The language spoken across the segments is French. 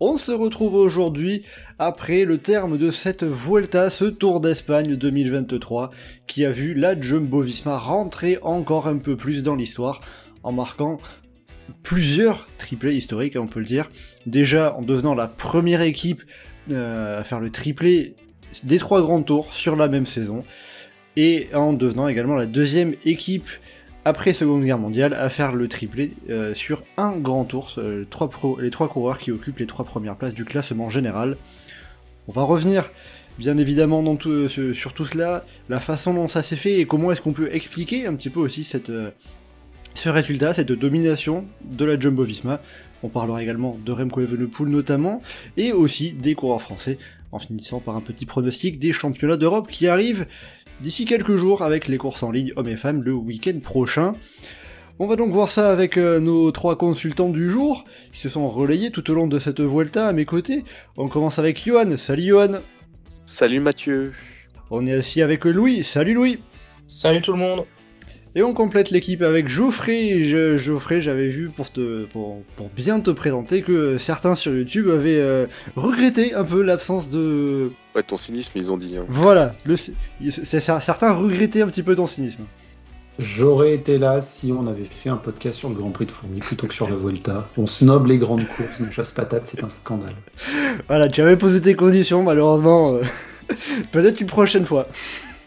On se retrouve aujourd'hui après le terme de cette Vuelta, ce Tour d'Espagne 2023, qui a vu la Jumbo-Visma rentrer encore un peu plus dans l'histoire, en marquant plusieurs triplés historiques, on peut le dire. Déjà en devenant la première équipe euh, à faire le triplé des trois grands tours sur la même saison, et en devenant également la deuxième équipe après Seconde Guerre mondiale à faire le triplé euh, sur un grand tour, euh, les, trois pro- les trois coureurs qui occupent les trois premières places du classement général. On va revenir bien évidemment dans tout, euh, sur tout cela, la façon dont ça s'est fait et comment est-ce qu'on peut expliquer un petit peu aussi cette, euh, ce résultat, cette domination de la Jumbo-Visma. On parlera également de Remco Evenepoel notamment, et aussi des coureurs français, en finissant par un petit pronostic des championnats d'Europe qui arrivent d'ici quelques jours avec les courses en ligne hommes et femmes le week-end prochain. On va donc voir ça avec euh, nos trois consultants du jour, qui se sont relayés tout au long de cette Vuelta à mes côtés. On commence avec Johan, salut Johan Salut Mathieu. On est assis avec Louis, salut Louis Salut tout le monde Et on complète l'équipe avec Geoffrey. Je- Geoffrey, j'avais vu pour, te, pour, pour bien te présenter que certains sur YouTube avaient euh, regretté un peu l'absence de... Ouais, ton cynisme, ils ont dit. hein. Voilà, le, c'est, c'est- certains regrettaient un petit peu ton cynisme. J'aurais été là si on avait fait un podcast sur le Grand Prix de Fourmi plutôt que sur la Vuelta. On snob les grandes courses, une chasse patate, c'est un scandale. Voilà, tu avais posé tes conditions, malheureusement. euh, Peut-être une prochaine fois.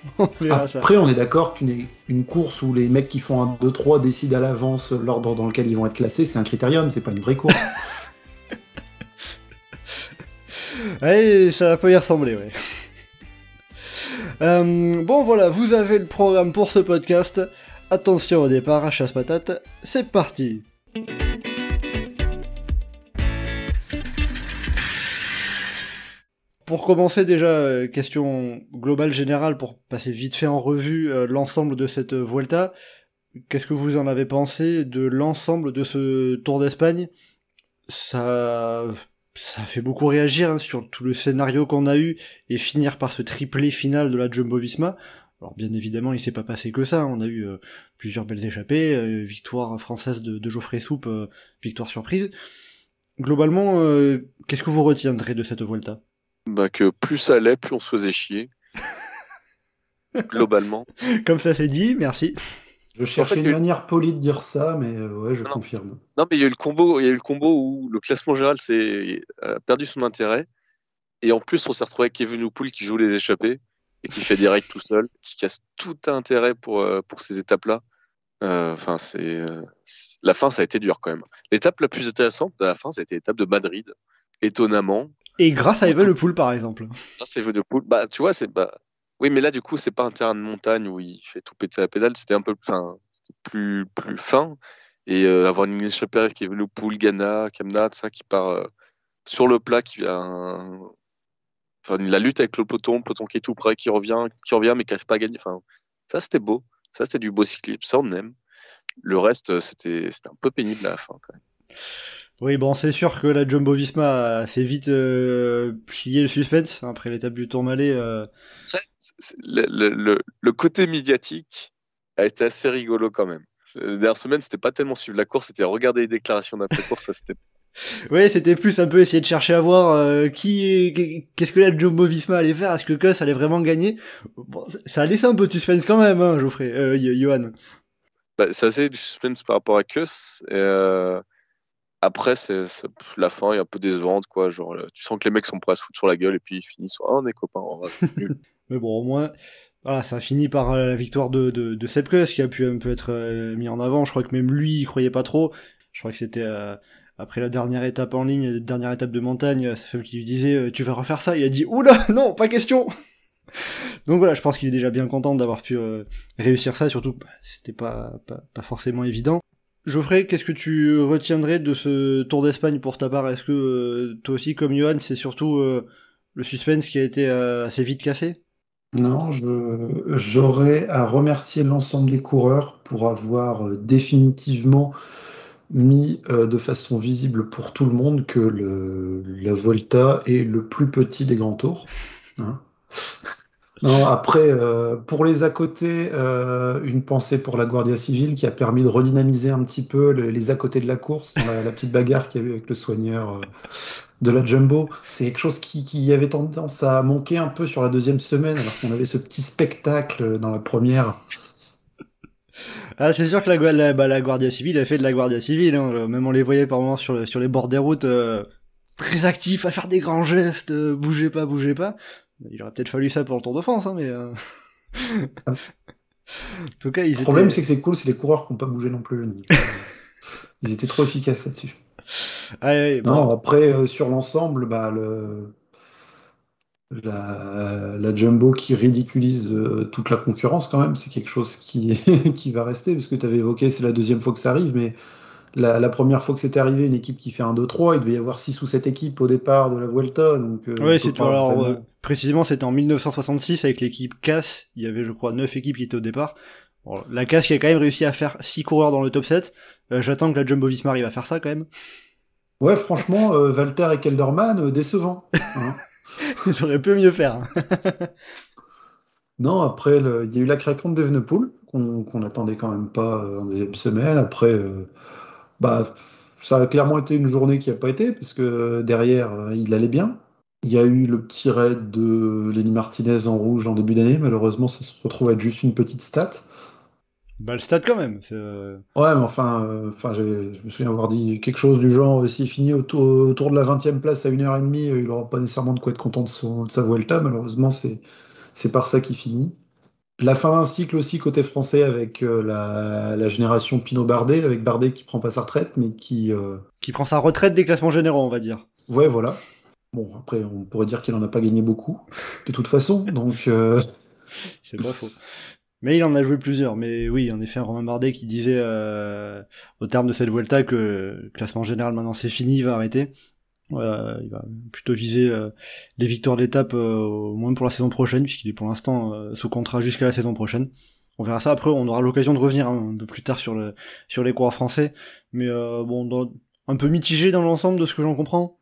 On verra ça. Après, on est d'accord qu'une une course où les mecs qui font un 2-3 décident à l'avance l'ordre dans lequel ils vont être classés, c'est un critérium, c'est pas une vraie course. Ouais, ça peut y ressembler, ouais. Euh, bon, voilà, vous avez le programme pour ce podcast. Attention au départ, à chasse patate, c'est parti. Pour commencer déjà, euh, question globale générale pour passer vite fait en revue euh, l'ensemble de cette euh, Vuelta. Qu'est-ce que vous en avez pensé de l'ensemble de ce Tour d'Espagne? Ça, ça fait beaucoup réagir hein, sur tout le scénario qu'on a eu et finir par ce triplé final de la Jumbo-Visma. Alors bien évidemment, il s'est pas passé que ça. On a eu plusieurs belles échappées, victoire française de, Geoffrey Soupe, victoire surprise. Globalement, qu'est-ce que vous retiendrez de cette Vuelta? Bah, que plus ça allait, plus on se faisait chier. Globalement. Comme ça c'est dit, merci. Je cherchais En fait, une manière polie de dire ça, mais euh, ouais, je Non. confirme. Non, mais il y a eu le combo, il y a eu le combo où le classement général s'est a perdu son intérêt. Et en plus, on s'est retrouvé avec Kevin Oupoul qui joue les échappées et qui fait direct tout seul, qui casse tout intérêt pour, euh, pour ces étapes-là. Euh, Enfin, c'est euh, c'est- la fin, ça a été dur quand même. L'étape la plus intéressante de la fin, ça a été l'étape de Madrid. Étonnamment, Et grâce à Evenepoel par exemple. Là, c'est Evenepoel. Bah, tu vois, c'est bah. Oui, mais là, du coup, c'est pas un terrain de montagne où il fait tout péter la pédale. C'était un peu, enfin, plus, plus fin. Et euh, avoir une échappée qui est Evenepoel, Ghana, Kamnat, ça, qui part euh, sur le plat, qui vient, enfin, la lutte avec le peloton, le peloton qui est tout près, qui revient, qui revient, mais qui n'arrive pas à gagner. Enfin, ça, c'était beau. Ça, c'était du beau cyclisme. Ça, on aime. Le reste, euh, c'était un peu pénible à la fin, quand même. Oui, bon, c'est sûr que la Jumbo-Visma a assez vite euh, plié le suspense après l'étape du Tourmalet. euh, Le, le- le- le côté médiatique a été assez rigolo quand même. La dernière semaine, c'était pas tellement suivre la course, c'était regarder les déclarations d'après-course. ça, c'était Ouais, c'était plus un peu essayer de chercher à voir euh, qui, qu'est-ce que la Jumbo Visma allait faire, est-ce que Kuss allait vraiment gagner? Bon, ça a laissé un peu de suspense quand même, hein, Geoffrey, euh, Johan. bah, c'est assez du suspense par rapport à Kuss. Et, euh, après, c'est la fin est un peu décevante. Quoi. Genre, euh, tu sens que les mecs sont prêts à se foutre sur la gueule et puis ils finissent oh, on est copains. on va-. Mais bon, au moins, voilà, ça finit par euh, la victoire de, de, de Sepp Kuss qui a pu un peu être euh, mis en avant. Je crois que même lui, il croyait pas trop. Je crois que c'était après la dernière étape en ligne, la dernière étape de montagne, sa femme qui lui disait Tu vas refaire ça? Il a dit Oula, non, pas question Donc voilà, je pense qu'il est déjà bien content d'avoir pu réussir ça, surtout bah, c'était pas, pas forcément évident. Geoffrey, qu'est-ce que tu retiendrais de ce Tour d'Espagne pour ta part? Est-ce que euh, toi aussi, comme Johan, c'est surtout euh, le suspense qui a été euh, assez vite cassé? Non, j'aurais à remercier l'ensemble des coureurs pour avoir définitivement mis de façon visible pour tout le monde que la Volta est le plus petit des grands tours. hein. Non, après, euh, pour les à côté, euh, une pensée pour la Guardia Civile qui a permis de redynamiser un petit peu le- les à côté de la course, la, petite bagarre qu'il y avait avec le soigneur euh, de la Jumbo. C'est quelque chose qui, qui avait tendance à manquer un peu sur la deuxième semaine, alors qu'on avait ce petit spectacle dans la première. Ah, c'est sûr que la, bah, Guardia Civile a fait de la Guardia Civile. Hein. Même on les voyait par moments sur, sur les bords des routes, euh, très actifs, à faire des grands gestes, euh, bougez pas, bougez pas. Il aurait peut-être fallu ça pour le Tour de France, hein, mais... euh, en tout cas, ils Le problème, étaient... c'est que c'est cool, c'est les coureurs qui n'ont pas bougé non plus. donc, euh, ils étaient trop efficaces là-dessus. Ah, bon. Non, après, euh, sur l'ensemble, bah, le... la... la Jumbo qui ridiculise euh, toute la concurrence, quand même, c'est quelque chose qui, qui va rester, parce que tu avais évoqué, c'est la deuxième fois que ça arrive, mais la, la première fois que c'était arrivé, une équipe qui fait un 2-3, il devait y avoir 6 ou 7 équipes au départ de la Vuelta. Donc, euh, Ouais, c'est alors euh, précisément c'était en 1966 avec l'équipe CAS, il y avait je crois 9 équipes qui étaient au départ. Bon, la CAS qui a quand même réussi à faire 6 coureurs dans le top 7. Euh, J'attends que la Jumbo Visma arrive à faire ça quand même. Ouais, franchement, euh, Walter et Kelderman, décevant. hein. Ils auraient pu mieux faire. hein. Non, après, le- il y a eu la craquante d'Evenepoel, qu'on qu'on n'attendait quand même pas en deuxième semaine. Après, euh, bah, ça a clairement été une journée qui n'a pas été, parce que derrière, euh, il allait bien. Il y a eu le petit raid de Lenny Martinez en rouge en début d'année. Malheureusement, ça se retrouve à être juste une petite stat. Bah le stade quand même. euh, Ouais, mais enfin, euh, enfin je me souviens avoir dit quelque chose du genre euh, s'il finit autour, autour de la 20e place à 1h30, euh, il n'aura pas nécessairement de quoi être content de, son- de sa Vuelta. Malheureusement, c'est c'est par ça qu'il finit. La fin d'un cycle aussi côté français avec euh, la, la génération Pinot Bardet, avec Bardet qui prend pas sa retraite, mais qui. euh, qui prend sa retraite des classements généraux, on va dire. Ouais, voilà. Bon, après, on pourrait dire qu'il en a pas gagné beaucoup, de toute façon. Donc, euh, C'est pas faux. Mais il en a joué plusieurs. Mais oui, en effet, un Romain Bardet qui disait au terme de cette Vuelta que le classement général maintenant c'est fini, il va arrêter. Il va plutôt viser euh, les victoires d'étape euh, au moins pour la saison prochaine, puisqu'il est pour l'instant euh, sous contrat jusqu'à la saison prochaine. On verra ça après, on aura l'occasion de revenir hein, un peu plus tard sur, le, sur les coureurs français. Mais euh, bon, un peu mitigé dans l'ensemble de ce que j'en comprends.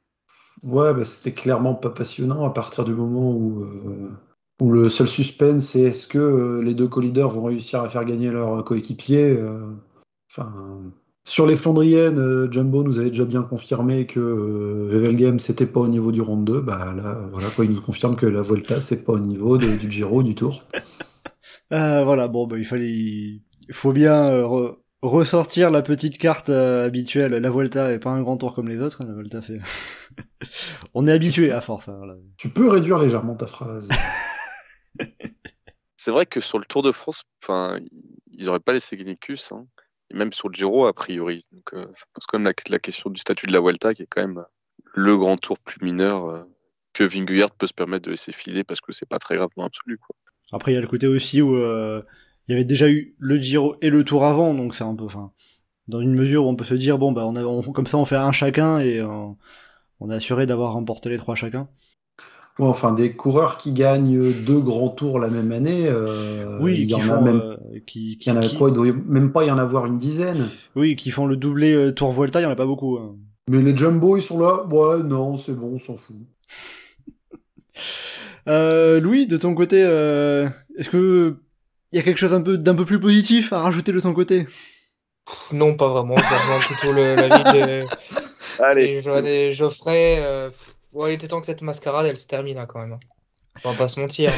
Ouais, bah, c'était clairement pas passionnant à partir du moment où, le seul suspense c'est est-ce que les deux co-leaders vont réussir à faire gagner leur coéquipier. Enfin, sur les Flandriennes, euh, Jumbo nous avait déjà bien confirmé que euh, Wevelgem c'était pas au niveau du round 2. Bah là, voilà quoi, il nous confirme que la Volta c'est pas au niveau de- du Giro, du Tour. Euh, voilà, bon, bah, il fallait, il faut bien euh, re- ressortir la petite carte euh, habituelle. La Volta est pas un grand tour comme les autres. hein, La Volta, c'est, on est habitué à force. hein, voilà. Tu peux réduire légèrement ta phrase. C'est vrai que sur le Tour de France, enfin, ils n'auraient pas laissé Gnicus, hein. Même sur le Giro, a priori. Donc, euh, ça pose quand même la, question du statut de la Vuelta, qui est quand même le grand tour plus mineur euh, que Vingegaard peut se permettre de laisser filer parce que c'est pas très grave dans l'absolu. Après, il y a le côté aussi où euh, il y avait déjà eu le Giro et le Tour avant, donc c'est un peu, dans une mesure où on peut se dire bon bah on on- comme ça on fait un chacun et euh, on est assuré d'avoir remporté les trois chacun. Ouais, enfin, des coureurs qui gagnent deux grands tours la même année, euh, oui, il y qui en font, a même euh, qui, Il y en a qui- quoi Il doit même pas y en avoir une dizaine. Oui, qui font le doublé euh, Tour Vuelta, il y en a pas beaucoup. hein. Mais les Jumbo, ils sont là. Ouais, non, c'est bon, on s'en fout. Euh, Louis, de ton côté, euh, est-ce que il y a quelque chose un peu d'un peu plus positif à rajouter de ton côté? Non, pas vraiment. Plutôt le- l'avis de Allez, et ouais, il était temps que cette mascarade, elle se termine hein, quand même. On va pas se mentir.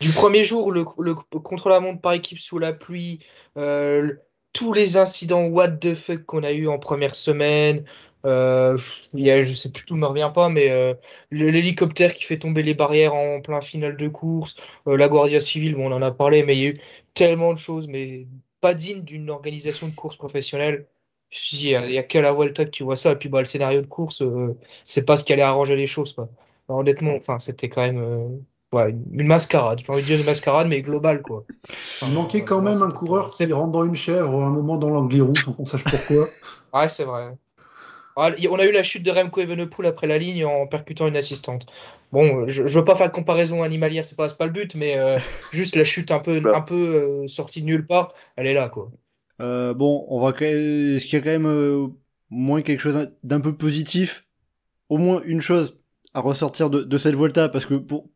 Du premier jour, le, le contre-la-montre par équipe sous la pluie, euh, tous les incidents what the fuck qu'on a eu en première semaine. Euh, y a, je sais plus tout me revient pas, mais euh, l'hélicoptère qui fait tomber les barrières en plein final de course, euh, la Guardia Civile, bon, on en a parlé, mais il y a eu tellement de choses, mais pas digne d'une organisation de course professionnelle. Il y a, il y a qu'à la Vuelta que tu vois ça, et puis bah, le scénario de course, euh, c'est pas ce qui allait arranger les choses, quoi. Alors, honnêtement, enfin, c'était quand même euh, ouais, une, une mascarade. J'ai envie de dire une mascarade, mais globale, quoi. Il manquait quand Ouais, même un coureur qui rentre dans une chèvre à un moment dans l'Angliru sans qu'on sache pourquoi. Ouais, c'est vrai. Ah, on a eu la chute de Remco Evenepoel après la ligne en percutant une assistante. Bon, je, je veux pas faire de comparaison animalière, c'est pas, c'est pas le but, mais euh, juste la chute un peu, Bah. un peu euh, sortie de nulle part, elle est là, quoi. Euh, bon, on va. Est-ce qu'il y a quand même euh, au moins quelque chose d'un peu positif? Au moins une chose à ressortir de, de cette Volta, parce que pour...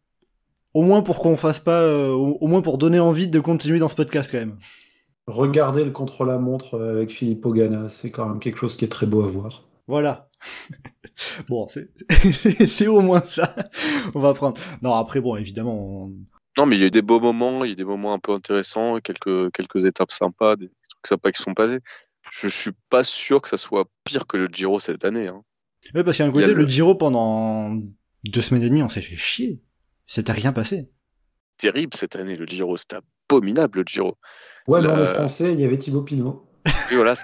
Au moins pour qu'on fasse pas... euh, au, au moins pour donner envie de continuer dans ce podcast quand même. Regardez le contre-la-montre euh, avec Filippo Ganna, c'est quand même quelque chose qui est très beau à voir. Voilà. bon, c'est c'est au moins ça. On va prendre. Non, après, bon, évidemment, on- Non, mais il y a eu des beaux moments, il y a eu des moments un peu intéressants, quelques, quelques étapes sympas, des trucs sympas qui sont passés. Je suis pas sûr que ça soit pire que le Giro cette année. Hein. Ouais, parce qu'à un côté, a le... le- Giro, pendant deux semaines et demie, on s'est fait chier. C'était rien passé. Terrible cette année, le Giro. C'était abominable, le Giro. Ouais, mais Le- français, il y avait Thibaut Pinot. Et voilà,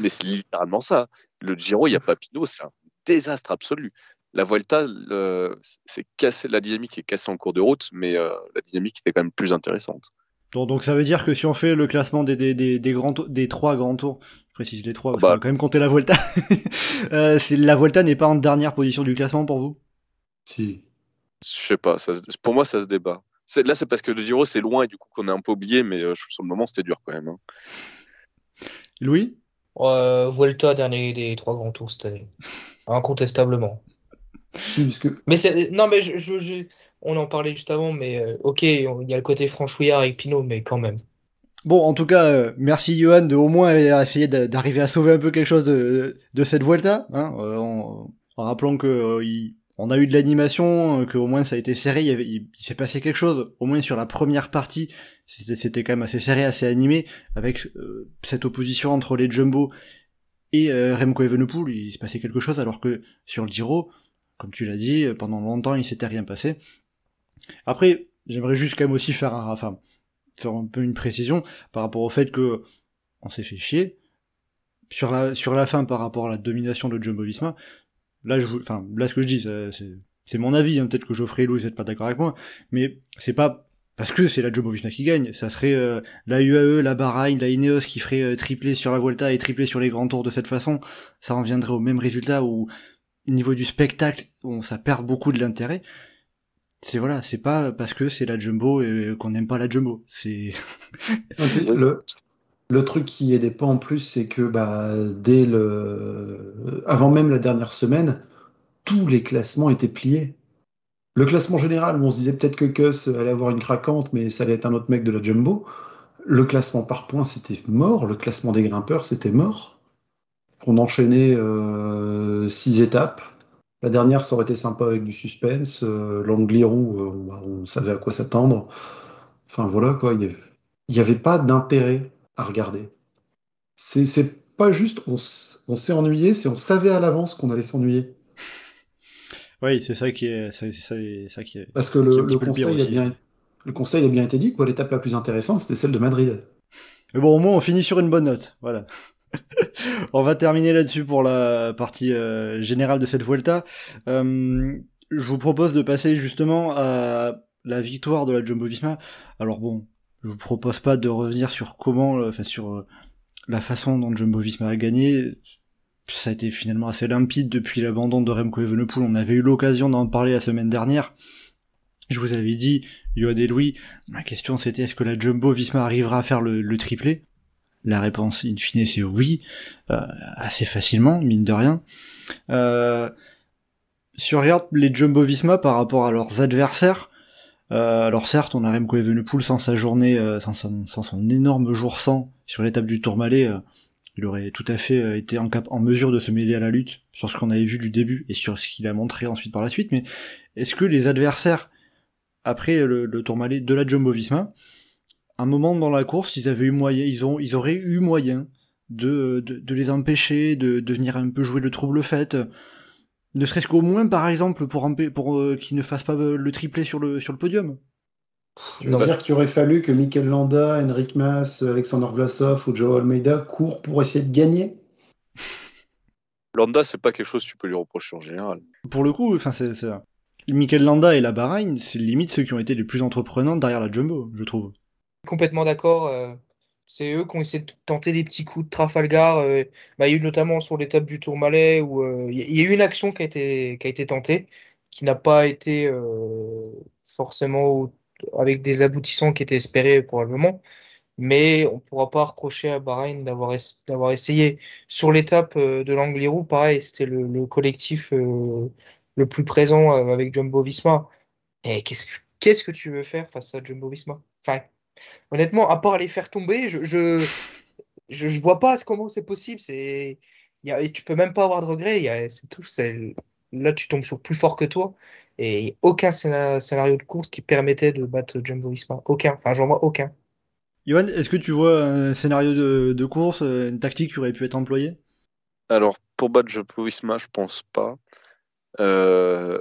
mais c'est littéralement ça. Le Giro, il n'y a pas Pinot, c'est un désastre absolu. La Vuelta, le- c'est cassé, la dynamique est cassée en cours de route, mais euh, la dynamique était quand même plus intéressante. Donc, donc ça veut dire que si on fait le classement des, des, des, des grands tours- des trois grands tours, je précise les trois, parce Bah. qu'on va quand même compter la Volta. euh, la Volta n'est pas en dernière position du classement pour vous? Si. Je sais pas, ça se- pour moi, ça se débat. Là, c'est parce que le Giro, c'est loin et du coup qu'on est un peu oublié, mais euh, sur le moment, c'était dur quand même. hein. Louis? Euh, Vuelta, dernier des trois grands tours cette année. Incontestablement. Si, parce que Mais non, mais je, je- je- on en parlait juste avant, mais euh, ok, il y a le côté franchouillard avec Pinot, mais quand même. Bon, en tout cas, euh, merci Johan de au moins essayer d'a- d'arriver à sauver un peu quelque chose de, cette Vuelta, hein, euh, en, rappelant que on a eu de l'animation, euh, que au moins ça a été serré, il, il- s'est passé quelque chose, au moins sur la première partie, c'était quand même assez serré, assez animé, avec cette opposition entre les Jumbo et Remco Evenepoel, il se passait quelque chose, alors que sur le Giro, comme tu l'as dit, pendant longtemps il s'était rien passé. Après, j'aimerais juste quand même aussi faire un, enfin, faire un peu une précision par rapport au fait que on s'est fait chier sur la sur la fin par rapport à la domination de Jumbo. Là, je enfin, là ce que je dis, c'est mon avis. hein, Peut-être que Geoffrey et Louis n'êtes pas d'accord avec moi, mais c'est pas parce que c'est la Jumbo qui gagne. Ça serait euh, la UAE, la Bahreïn, la Ineos qui ferait euh, tripler sur la Vuelta et tripler sur les grands tours de cette façon. Ça en viendrait au même résultat où au niveau du spectacle, on, ça perd beaucoup de l'intérêt. C'est voilà, c'est pas parce que c'est la Jumbo et qu'on n'aime pas la Jumbo. C'est le, truc qui aidait pas en plus, c'est que bah, dès le, avant même la dernière semaine, tous les classements étaient pliés. Le classement général, on se disait peut-être que Kuss allait avoir une craquante, mais ça allait être un autre mec de la Jumbo. Le classement par points, c'était mort. Le classement des grimpeurs, c'était mort. On enchaînait euh, six étapes. La dernière, ça aurait été sympa avec du suspense. Euh, L'Angliru, euh, on savait à quoi s'attendre. Enfin voilà quoi, il n'y avait, pas d'intérêt à regarder. C'est pas juste on, s'est ennuyé, c'est on savait à l'avance qu'on allait s'ennuyer. oui, c'est ça qui est, c'est ça, ça qui est. Parce que le, conseil a bien, le conseil a bien été dit, quoi. L'étape la plus intéressante, c'était celle de Madrid. Mais bon, au moins on finit sur une bonne note. Voilà. on va terminer là-dessus pour la partie euh, générale de cette Vuelta. Euh, je vous propose de passer justement à la victoire de la Jumbo-Visma. Alors bon, je vous propose pas de revenir sur comment, euh, enfin sur la façon dont Jumbo-Visma a gagné. Ça a été finalement assez limpide depuis l'abandon de Remco Evenepoel. On avait eu l'occasion d'en parler la semaine dernière. Je vous avais dit, Johan et Louis, ma question c'était est-ce que la Jumbo-Visma arrivera à faire le triplé? La réponse in fine c'est oui, euh, assez facilement, mine de rien. Euh, si on regarde les Jumbo-Visma par rapport à leurs adversaires, euh, alors certes, on a Remco Evenepoel sans sa journée, euh, sans, son, énorme jour 100 sur l'étape du Tourmalet, il aurait tout à fait été en, mesure de se mêler à la lutte sur ce qu'on avait vu du début et sur ce qu'il a montré ensuite par la suite. Mais est-ce que les adversaires après le, le Tourmalet de la Jumbo-Visma, un moment dans la course, ils avaient eu moyen, ils ont, ils auraient eu moyen de, de, de les empêcher, de, de venir un peu jouer le trouble fait, ne serait-ce qu'au moins par exemple pour, empê- pour euh, qu'ils ne fassent pas euh, le triplé sur le, sur le podium. Tu veux Non. dire qu'il aurait fallu que Mikel Landa, Henrik Mas, Alexander Vlasov ou Joe Almeida courent pour essayer de gagner Landa, c'est pas quelque chose que tu peux lui reprocher en général. Pour le coup, enfin c'est, c'est... Mikel Landa et la Bahreïn, c'est limite ceux qui ont été les plus entreprenants derrière la Jumbo, je trouve. Complètement d'accord. euh, C'est eux qui ont essayé de tenter des petits coups de Trafalgar. euh, bah, il y a eu notamment sur l'étape du Tourmalet où euh, il y a- eu une action qui a été, qui a été tentée, qui n'a pas été forcément avec des aboutissants qui étaient espérés probablement. Mais on ne pourra pas reprocher à Bahreïn d'avoir ess- d'avoir essayé. Sur l'étape de l'Angliru, pareil, c'était le, le collectif le plus présent avec Jumbo-Visma. Et qu'est-ce que, qu'est-ce que tu veux faire face à Jumbo-Visma? Enfin, honnêtement, à part les faire tomber, je, je, je, je vois pas comment c'est possible. C'est, y a, et tu peux même pas avoir de regrets. Il y a, c'est tout, c'est, là, tu tombes sur plus fort que toi. Et aucun scéna- scénario de course qui permettait de battre Jumbo-Visma. Aucun. Enfin, j'en vois aucun. Johan, est-ce que tu vois un scénario de, de course, une tactique qui aurait pu être employée? Alors, pour battre Jumbo-Visma, je pense pas. Euh,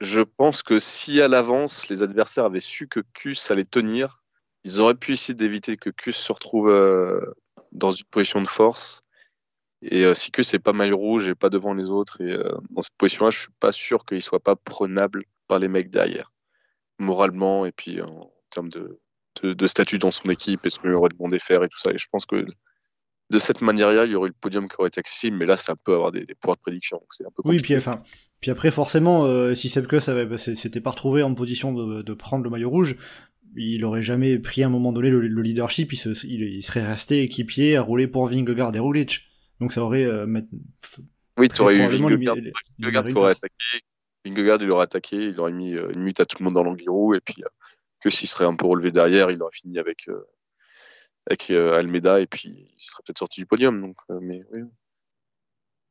je pense que si à l'avance, les adversaires avaient su que Kus allait tenir, ils auraient pu essayer d'éviter que Kus se retrouve euh, dans une position de force. Et euh, si Kus n'est pas maillot rouge et pas devant les autres, et euh, dans cette position-là, je suis pas sûr qu'il soit pas prenable par les mecs derrière, moralement et puis en termes de, de, de statut dans son équipe et ce qu'il aurait demandé faire et tout ça. Et je pense que de cette manière-là, il y aurait eu le podium qui aurait été accessible, mais là, c'est un peu avoir des, des pouvoirs de prédiction. donc C'est un peu Oui, puis, enfin, puis après, forcément, euh, si avait- bah, s'était pas retrouvé en position de, de prendre le maillot rouge, il aurait jamais pris à un moment donné le, le leadership, il, se- il- il serait resté équipier à rouler pour Vingegaard et Roglic. Donc ça aurait euh, met- Oui, tu aurais eu Vingegaard, qui aurait attaqué. Vingegaard, il aurait attaqué, il aurait mis euh, une minute à tout le monde dans l'Angliru, et puis euh, que s'il serait un peu relevé derrière, il aurait fini avec, euh, avec Almeida, et puis il serait peut-être sorti du podium. Donc, mais oui.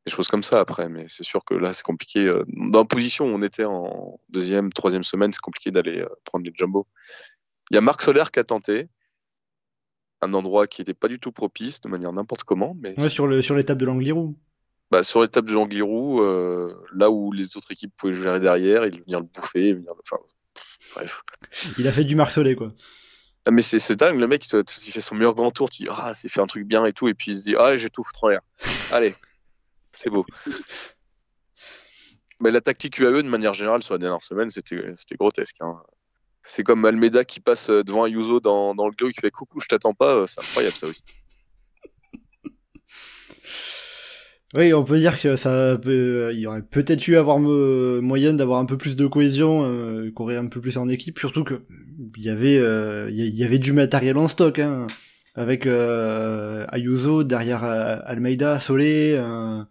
Des choses comme ça après, mais c'est sûr que là, c'est compliqué. dans la position où on était en deuxième, troisième semaine, c'est compliqué d'aller prendre les jumbo. Il y a Marc Soler qui a tenté, un endroit qui n'était pas du tout propice, de manière n'importe comment, mais Ouais, sur le sur l'étape de l'Angliru. bah, sur l'étape de l'Angliru, euh, là où les autres équipes pouvaient gérer derrière, il venir le bouffer, venir le... Enfin, bref. Il a fait du marcelet, quoi. Ah, mais c'est dingue, le mec, il, fait son meilleur grand tour, tu dis, ah, c'est fait un truc bien et tout, et puis il se dit, ah, j'ai tout foutre en l'air. Allez, c'est beau. Mais la tactique UAE, de manière générale, sur la dernière semaine, c'était c'était grotesque. hein. C'est comme Almeida qui passe euh, devant Ayuso dans, dans le glow, qui fait coucou, je t'attends pas, euh, c'est incroyable ça aussi. Oui, on peut dire que ça peut, il y aurait peut-être eu avoir me- moyen d'avoir un peu plus de cohésion, euh, courir un peu plus en équipe, surtout que il y avait, euh, du matériel en stock, hein, avec euh, Ayuso derrière euh, Almeida, Solé. euh,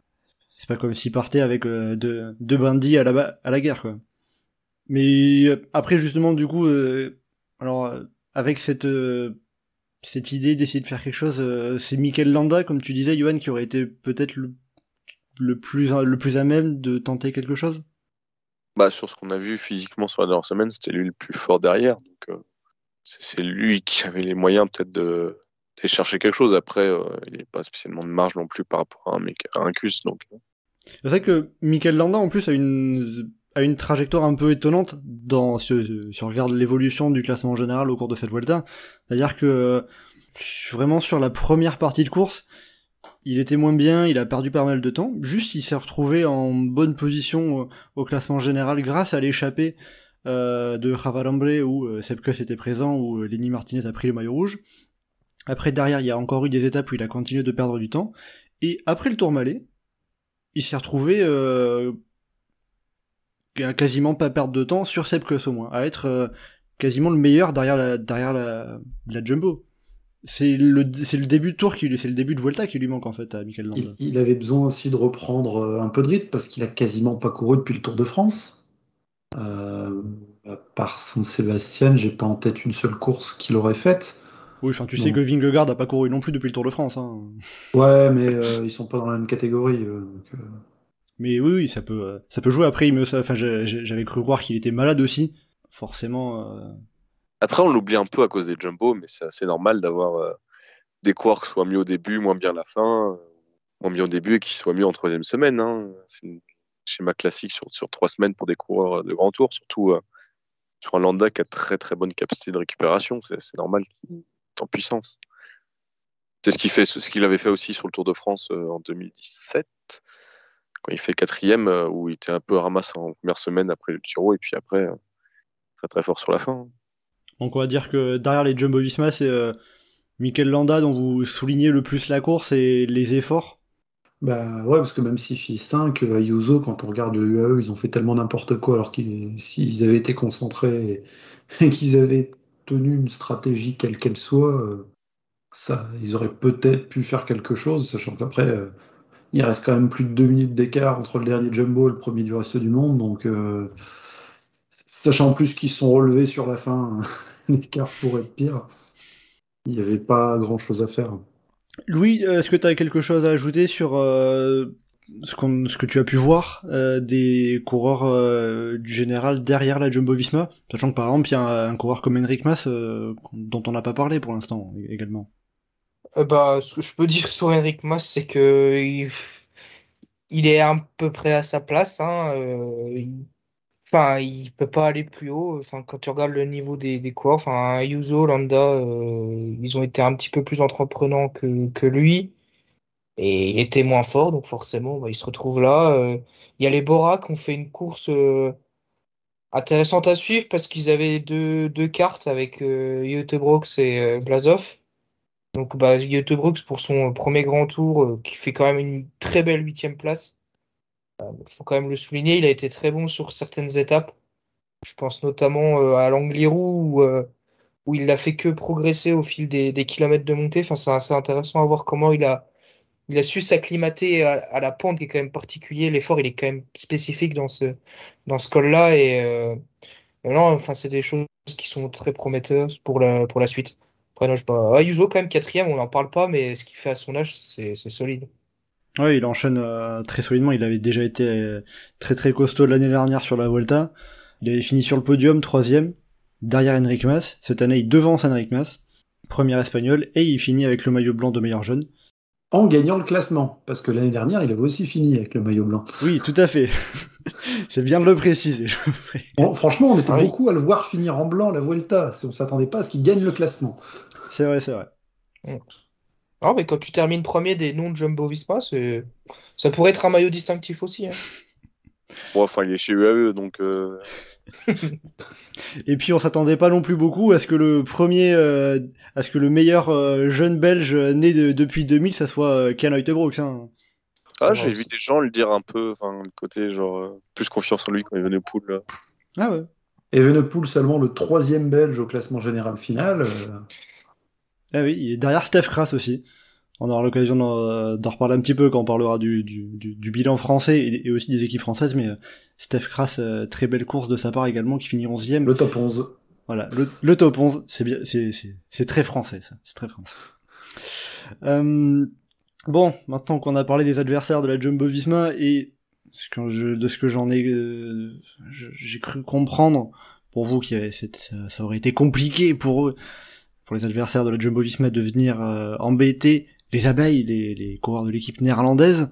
c'est pas comme s'il partait avec euh, deux, bandits à la à la guerre, quoi. Mais euh, après, justement, du coup, euh, alors euh, avec cette euh, cette idée d'essayer de faire quelque chose, euh, c'est Mikel Landa, comme tu disais, Johan, qui aurait été peut-être le, le plus le plus à même de tenter quelque chose? Bah, sur ce qu'on a vu physiquement sur la dernière semaine, c'était lui le plus fort derrière. Donc, c'est lui qui avait les moyens peut-être de d'aller chercher quelque chose. Après, il n'est pas spécialement de marge non plus par rapport à un mec, à un Cus. Donc, C'est vrai que Mikel Landa, en plus, a une a une trajectoire un peu étonnante dans si, on regarde l'évolution du classement général au cours de cette Vuelta. C'est-à-dire que vraiment sur la première partie de course, il était moins bien, il a perdu pas mal de temps. Juste, il s'est retrouvé en bonne position au, au classement général grâce à l'échappée euh, de Javalambre où euh, Sepkus était présent, où euh, Lenny Martinez a pris le maillot rouge. Après, derrière, il y a encore eu des étapes où il a continué de perdre du temps. Et après le Tourmalet, il s'est retrouvé euh, à quasiment pas perdre de temps sur Sepkus au moins, à être euh, quasiment le meilleur derrière la, derrière la, la Jumbo. C'est le, le début de tour qui c'est le début de Volta qui lui manque en fait à Michael Landa. Il, il avait besoin aussi de reprendre euh, un peu de rythme parce qu'il a quasiment pas couru depuis le Tour de France. Euh, à part Saint-Sébastien, j'ai pas en tête une seule course qu'il aurait faite. Oui, enfin, tu sais que Vingegaard a pas couru non plus depuis le Tour de France. Hein. Ouais, mais euh, ils sont pas dans la même catégorie. euh, donc, Mais oui, oui, ça peut, euh, ça peut jouer. Après, enfin, j'avais cru croire qu'il était malade aussi. Forcément. euh, Après, on l'oublie un peu à cause des jumbo, mais c'est assez normal d'avoir euh, des coureurs qui soient mieux au début, moins bien à la fin, moins bien au début et qui soient mieux en troisième semaine. hein. C'est un schéma classique sur, trois semaines pour des coureurs de grand tour, surtout sur un Landa qui a très très bonne capacité de récupération. C'est normal qu'il est en puissance. C'est ce qu'il fait, ce qu'il avait fait aussi sur le Tour de France en 2017, quand il fait quatrième, euh, où il était un peu ramasse en première semaine après le Tiro, et puis après, euh, très très fort sur la fin. Donc on va dire que derrière les Jumbo Visma, c'est euh, Mikel Landa, dont vous soulignez le plus la course et les efforts? Bah ouais, parce que même s'il fit 5, Ayuso, quand on regarde le UAE, ils ont fait tellement n'importe quoi, alors qu'ils s'ils avaient été concentrés et, et qu'ils avaient tenu une stratégie quelle qu'elle soit, euh, ça, ils auraient peut-être pu faire quelque chose, sachant qu'après, euh, il reste quand même plus de deux minutes d'écart entre le dernier jumbo et le premier du reste du monde, donc euh, sachant en plus qu'ils sont relevés sur la fin, l'écart pourrait être pire. Il n'y avait pas grand-chose à faire. Louis, est-ce que tu as quelque chose à ajouter sur euh, ce, que tu as pu voir euh, des coureurs du général derrière la Jumbo Visma? Sachant que par exemple, il y a un, un coureur comme Henrik Mas dont on n'a pas parlé pour l'instant également. Euh, bah, ce que je peux dire sur Henrik Mas, c'est que il, est à peu près à sa place. Hein, euh, il- Enfin, il peut pas aller plus haut. Enfin, quand tu regardes le niveau des, des coureurs, enfin, Ayuso, Landa, euh, ils ont été un petit peu plus entreprenants que, que lui. Et il était moins fort, donc forcément, bah, il se retrouve là. Il y a les Bora qui ont fait une course intéressante à suivre parce qu'ils avaient deux, deux cartes avec Göteborgs et Vlasov. Donc, bah, Göteborgs pour son premier grand tour, euh, qui fait quand même une très belle huitième place. Il faut quand même le souligner, il a été très bon sur certaines étapes. Je pense notamment euh, à l'Angliru où, euh, il n'a fait que progresser au fil des, kilomètres de montée. Enfin, c'est assez intéressant à voir comment il a, il a su s'acclimater à, la pente qui est quand même particulier. L'effort, il est quand même spécifique dans ce, dans ce col-là. Et euh, non, enfin, c'est des choses qui sont très prometteuses pour la, pour la suite. Après, non, je sais pas. Ayuso, quand même, quatrième, on n'en parle pas, mais ce qu'il fait à son âge, c'est c'est solide. Ouais, il enchaîne euh, très solidement. Il avait déjà été euh, très très costaud l'année dernière sur la Volta. Il avait fini sur le podium, troisième, derrière Henrik Mas. Cette année, il devance Henrik Mas, premier espagnol, et il finit avec le maillot blanc de meilleur jeune. En gagnant le classement, parce que l'année dernière, il avait aussi fini avec le maillot blanc. Oui, tout à fait. C'est bien de le préciser. Bon, franchement, on était Ah oui. beaucoup à le voir finir en blanc la Vuelta. On s'attendait pas à ce qu'il gagne le classement. C'est vrai, c'est vrai. Ah, mais quand tu termines premier des noms de Jumbo Visma, ça pourrait être un maillot distinctif aussi. hein. Bon, enfin, il est chez UAE, donc euh, Et puis on s'attendait pas non plus beaucoup à ce que le premier, euh, à ce que le meilleur euh, jeune belge né de- depuis 2000, ça soit euh, Ken Uiterbroeks, hein. ah, j'ai vu des gens le dire un peu, enfin, le côté genre euh, plus confiance en lui quand il venait au pool. là. Ah ouais. Evenepoel seulement le troisième belge au classement général final. Euh, Ah oui, il est derrière Steph Kras aussi. On aura l'occasion d'en d'en reparler un petit peu quand on parlera du, du, du, du bilan français et, et aussi des équipes françaises, mais euh, Steph Kras, euh, très belle course de sa part également, qui finit 11ème. le top 11. Voilà, le, le top 11, c'est bien, c'est, c'est, c'est très français, ça. C'est très français. Euh, bon, maintenant qu'on a parlé des adversaires de la Jumbo Visma et ce que je- de ce que j'en ai, euh, j'ai cru comprendre, pour vous, qui ça, ça aurait été compliqué pour eux, pour les adversaires de la Jumbo Visma, de venir euh, embêter les abeilles, les, les coureurs de l'équipe néerlandaise,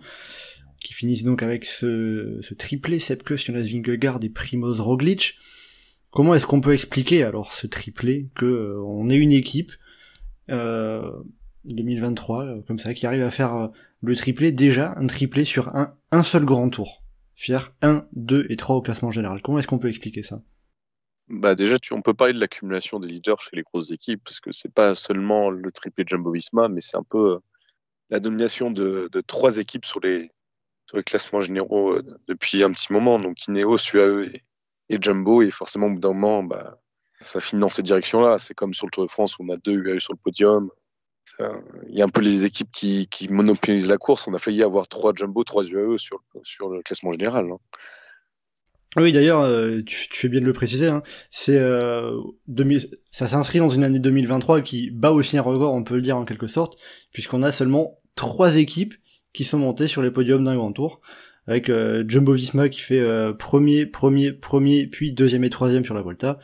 qui finissent donc avec ce, ce triplé Sepke, Jonas Vingegaard et Primoz Roglic. Comment est-ce qu'on peut expliquer alors ce triplé que euh, on est une équipe euh, 2023 euh, comme ça qui arrive à faire euh, le triplé déjà un triplé sur un, un seul grand tour, faire 1, 2 et 3 au classement général. Comment est-ce qu'on peut expliquer ça? Bah déjà, tu, on peut parler de l'accumulation des leaders chez les grosses équipes, parce que c'est pas seulement le triplé Jumbo-Visma, mais c'est un peu euh, la domination de, trois équipes sur les, sur les classements généraux euh, depuis un petit moment, donc Ineos, UAE et, Jumbo, et forcément au bout d'un moment, bah, ça finit dans cette direction-là. C'est comme sur le Tour de France où on a deux UAE sur le podium. Il y a un peu les équipes qui, qui monopolisent la course. On a failli avoir trois Jumbo, trois UAE sur, sur le classement général. hein. Oui, d'ailleurs, euh, tu, tu fais bien de le préciser. Hein. C'est euh, 2000 ça s'inscrit dans une année 2023 qui bat aussi un record, on peut le dire en quelque sorte, puisqu'on a seulement trois équipes qui sont montées sur les podiums d'un grand tour, avec euh, Jumbo Visma qui fait euh, premier, premier, premier, puis deuxième et troisième sur la Volta,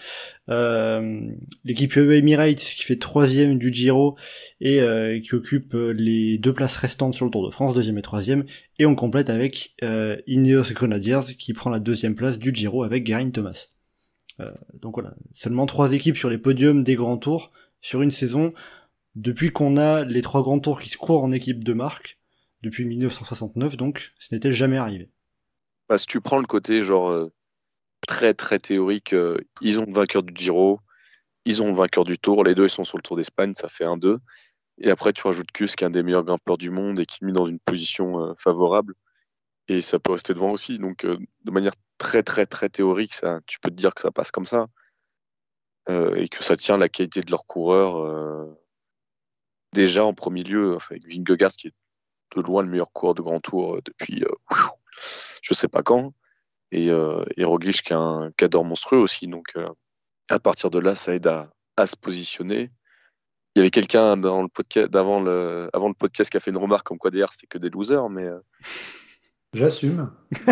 euh, l'équipe UAE Emirates qui fait troisième du Giro et euh, qui occupe euh, les deux places restantes sur le Tour de France, deuxième et troisième, et on complète avec euh, Ineos Grenadiers qui prend la deuxième place du Giro avec Garin Thomas. Donc voilà, seulement trois équipes sur les podiums des grands tours sur une saison. Depuis qu'on a les trois grands tours qui se courent en équipe de marque depuis 1969, donc ce n'était jamais arrivé. Bah, si tu prends le côté genre euh, très très théorique, euh, ils ont le vainqueur du Giro, ils ont le vainqueur du Tour, les deux ils sont sur le Tour d'Espagne, ça fait 1-2. Et après, tu rajoutes Kus, qui est un des meilleurs grimpeurs du monde et qui est mis dans une position euh, favorable. Et ça peut rester devant aussi. Donc, de manière très, très, très théorique, ça, tu peux te dire que ça passe comme ça. Et que ça tient la qualité de leur coureur. déjà, en premier lieu, avec Vingegaard, qui est de loin le meilleur coureur de grand tour euh, depuis euh, je sais pas quand. Et, euh, et Roglic, qui est un cadre monstrueux aussi. Donc, euh, à partir de là, ça aide à, à se positionner. Il y avait quelqu'un dans le podcast d'avant le, avant le podcast qui a fait une remarque comme quoi derrière c'était que des losers, mais J'assume.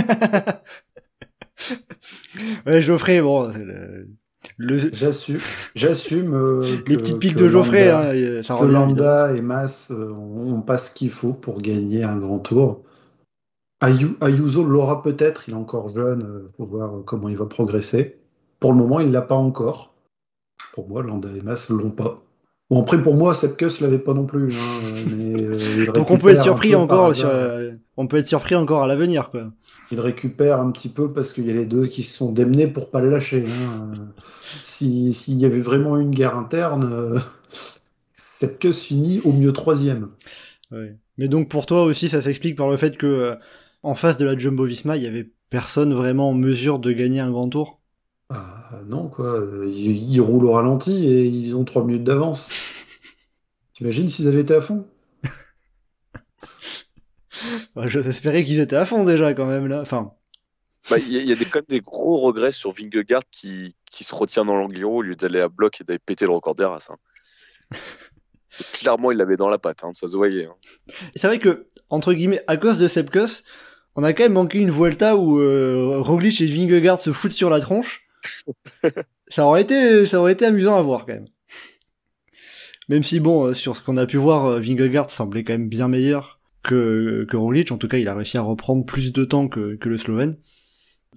ouais, Geoffrey, bon, le, le- J'assume. J'assume. euh, les petites piques que de Geoffrey, hein, ça que. Landa et Mas euh, ont pas ce qu'il faut pour gagner un grand tour. Ayu- Ayuso l'aura peut-être, il est encore jeune, il faut voir comment il va progresser. Pour le moment, il l'a pas encore. Pour moi, Landa et Mas l'ont pas. Bon, après, pour moi, Sepkus l'avait pas non plus. hein, mais, euh, Donc on peut être surpris encore, sur, euh, on peut être surpris encore à l'avenir, quoi. Il récupère un petit peu parce qu'il y a les deux qui se sont démenés pour pas le lâcher. hein. Si- S'il y avait vraiment une guerre interne, euh, Sepkus finit au mieux troisième. Ouais. Mais donc pour toi aussi, ça s'explique par le fait que euh, en face de la Jumbo Visma, il y avait personne vraiment en mesure de gagner un grand tour? Ah, non, quoi. Ils, ils roulent au ralenti et ils ont trois minutes d'avance. T'imagines s'ils avaient été à fond? Ouais, J'espérais qu'ils étaient à fond déjà quand même là. Enfin, bah, il y, a- il y a des, quand même des gros regrets sur Vingegaard qui, qui se retient dans l'Angliru au lieu d'aller à bloc et d'aller péter le record d'Eras. Hein. Clairement, il l'avait dans la patte, hein, ça se voyait. hein. c'est vrai que entre guillemets, à cause de Sepkus, on a quand même manqué une Vuelta où euh, Roglic et Vingegaard se foutent sur la tronche. ça aurait été, ça aurait été amusant à voir quand même. Même si bon, euh, sur ce qu'on a pu voir, euh, Vingegaard semblait quand même bien meilleur que, que Roglic. En tout cas, il a réussi à reprendre plus de temps que, le Slovène.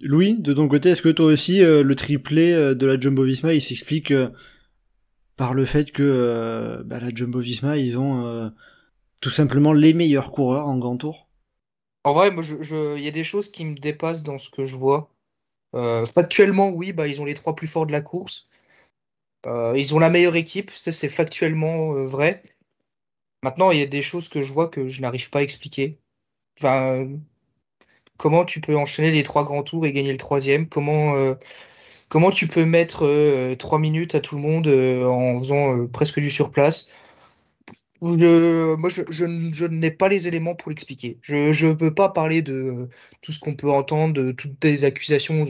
Louis, de ton côté, est-ce que toi aussi, euh, le triplé euh, de la Jumbo-Visma, il s'explique euh, par le fait que bah, la Jumbo-Visma, ils ont tout simplement les meilleurs coureurs en grand tour? En vrai, il y a des choses qui me dépassent dans ce que je vois. Factuellement, oui, bah, ils ont les trois plus forts de la course. Ils ont la meilleure équipe, ça c'est factuellement vrai. Maintenant, il y a des choses que je vois que je n'arrive pas à expliquer. Enfin, comment tu peux enchaîner les trois grands tours et gagner le troisième? Comment, euh, comment tu peux mettre euh, trois minutes à tout le monde euh, en faisant presque du surplace? Moi, je, je n'ai pas les éléments pour l'expliquer. Je ne peux pas parler de tout ce qu'on peut entendre, de toutes les accusations.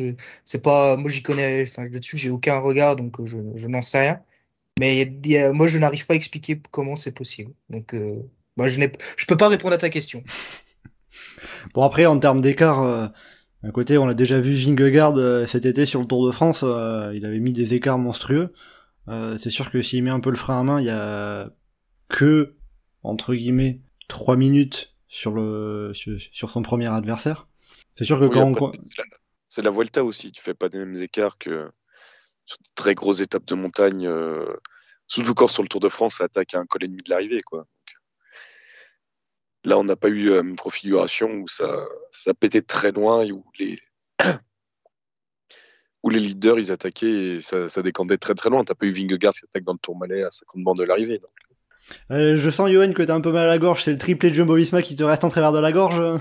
C'est pas, moi, j'y connais, enfin, là-dessus, j'ai aucun regard, donc je, je n'en sais rien. Mais y a- moi, je n'arrive pas à expliquer comment c'est possible. Donc, euh, moi, je je peux pas répondre à ta question. Bon après en termes d'écart, euh, d'un côté on a déjà vu Vingegaard euh, cet été sur le Tour de France, euh, il avait mis des écarts monstrueux. Euh, c'est sûr que s'il met un peu le frein à main, il y a que entre guillemets 3 minutes sur le sur, sur son premier adversaire. C'est sûr que Oui, quand on... c'est la- C'est la Vuelta aussi, tu fais pas des mêmes écarts que sur de très grosses étapes de montagne, euh, surtout quand sur le Tour de France, ça attaque à un col ennemi de l'arrivée. quoi. Donc, là, on n'a pas eu euh, une configuration où ça, ça pétait très loin et où les, où les leaders ils attaquaient et ça, ça décandait très très loin. T'as pas eu Vingegaard qui attaque dans le Tourmalet à 50 bandes de l'arrivée. donc. Euh, je sens Johan que t'as un peu mal à la gorge, c'est le triplé de Jumbo Visma qui te reste en travers de la gorge.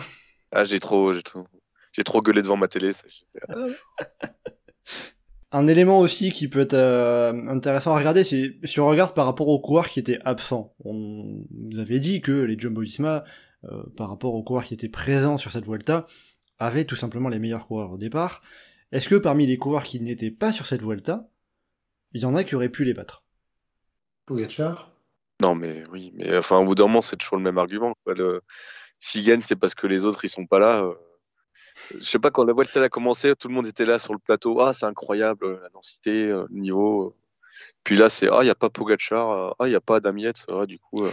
Ah, j'ai trop, j'ai trop, j'ai trop gueulé devant ma télé. ça- Un élément aussi qui peut être euh, intéressant à regarder, c'est si on regarde par rapport aux coureurs qui étaient absents. On vous avait dit que les Jumbo-Visma, euh, par rapport aux coureurs qui étaient présents sur cette Vuelta, avaient tout simplement les meilleurs coureurs au départ. Est-ce que parmi les coureurs qui n'étaient pas sur cette Vuelta, il y en a qui auraient pu les battre? Pogacar? Non, mais oui, mais enfin, au bout d'un moment, c'est toujours le même argument. quoi. Le... S'ils gagnent, c'est parce que les autres, ils sont pas là. euh. Je sais pas, quand la Vuelta a commencé, tout le monde était là sur le plateau. Ah, c'est incroyable, euh, la densité, euh, le niveau. Puis là, c'est Ah, il n'y a pas Pogacar, euh, ah, il n'y a pas Adam Yates. Ah, du coup, euh,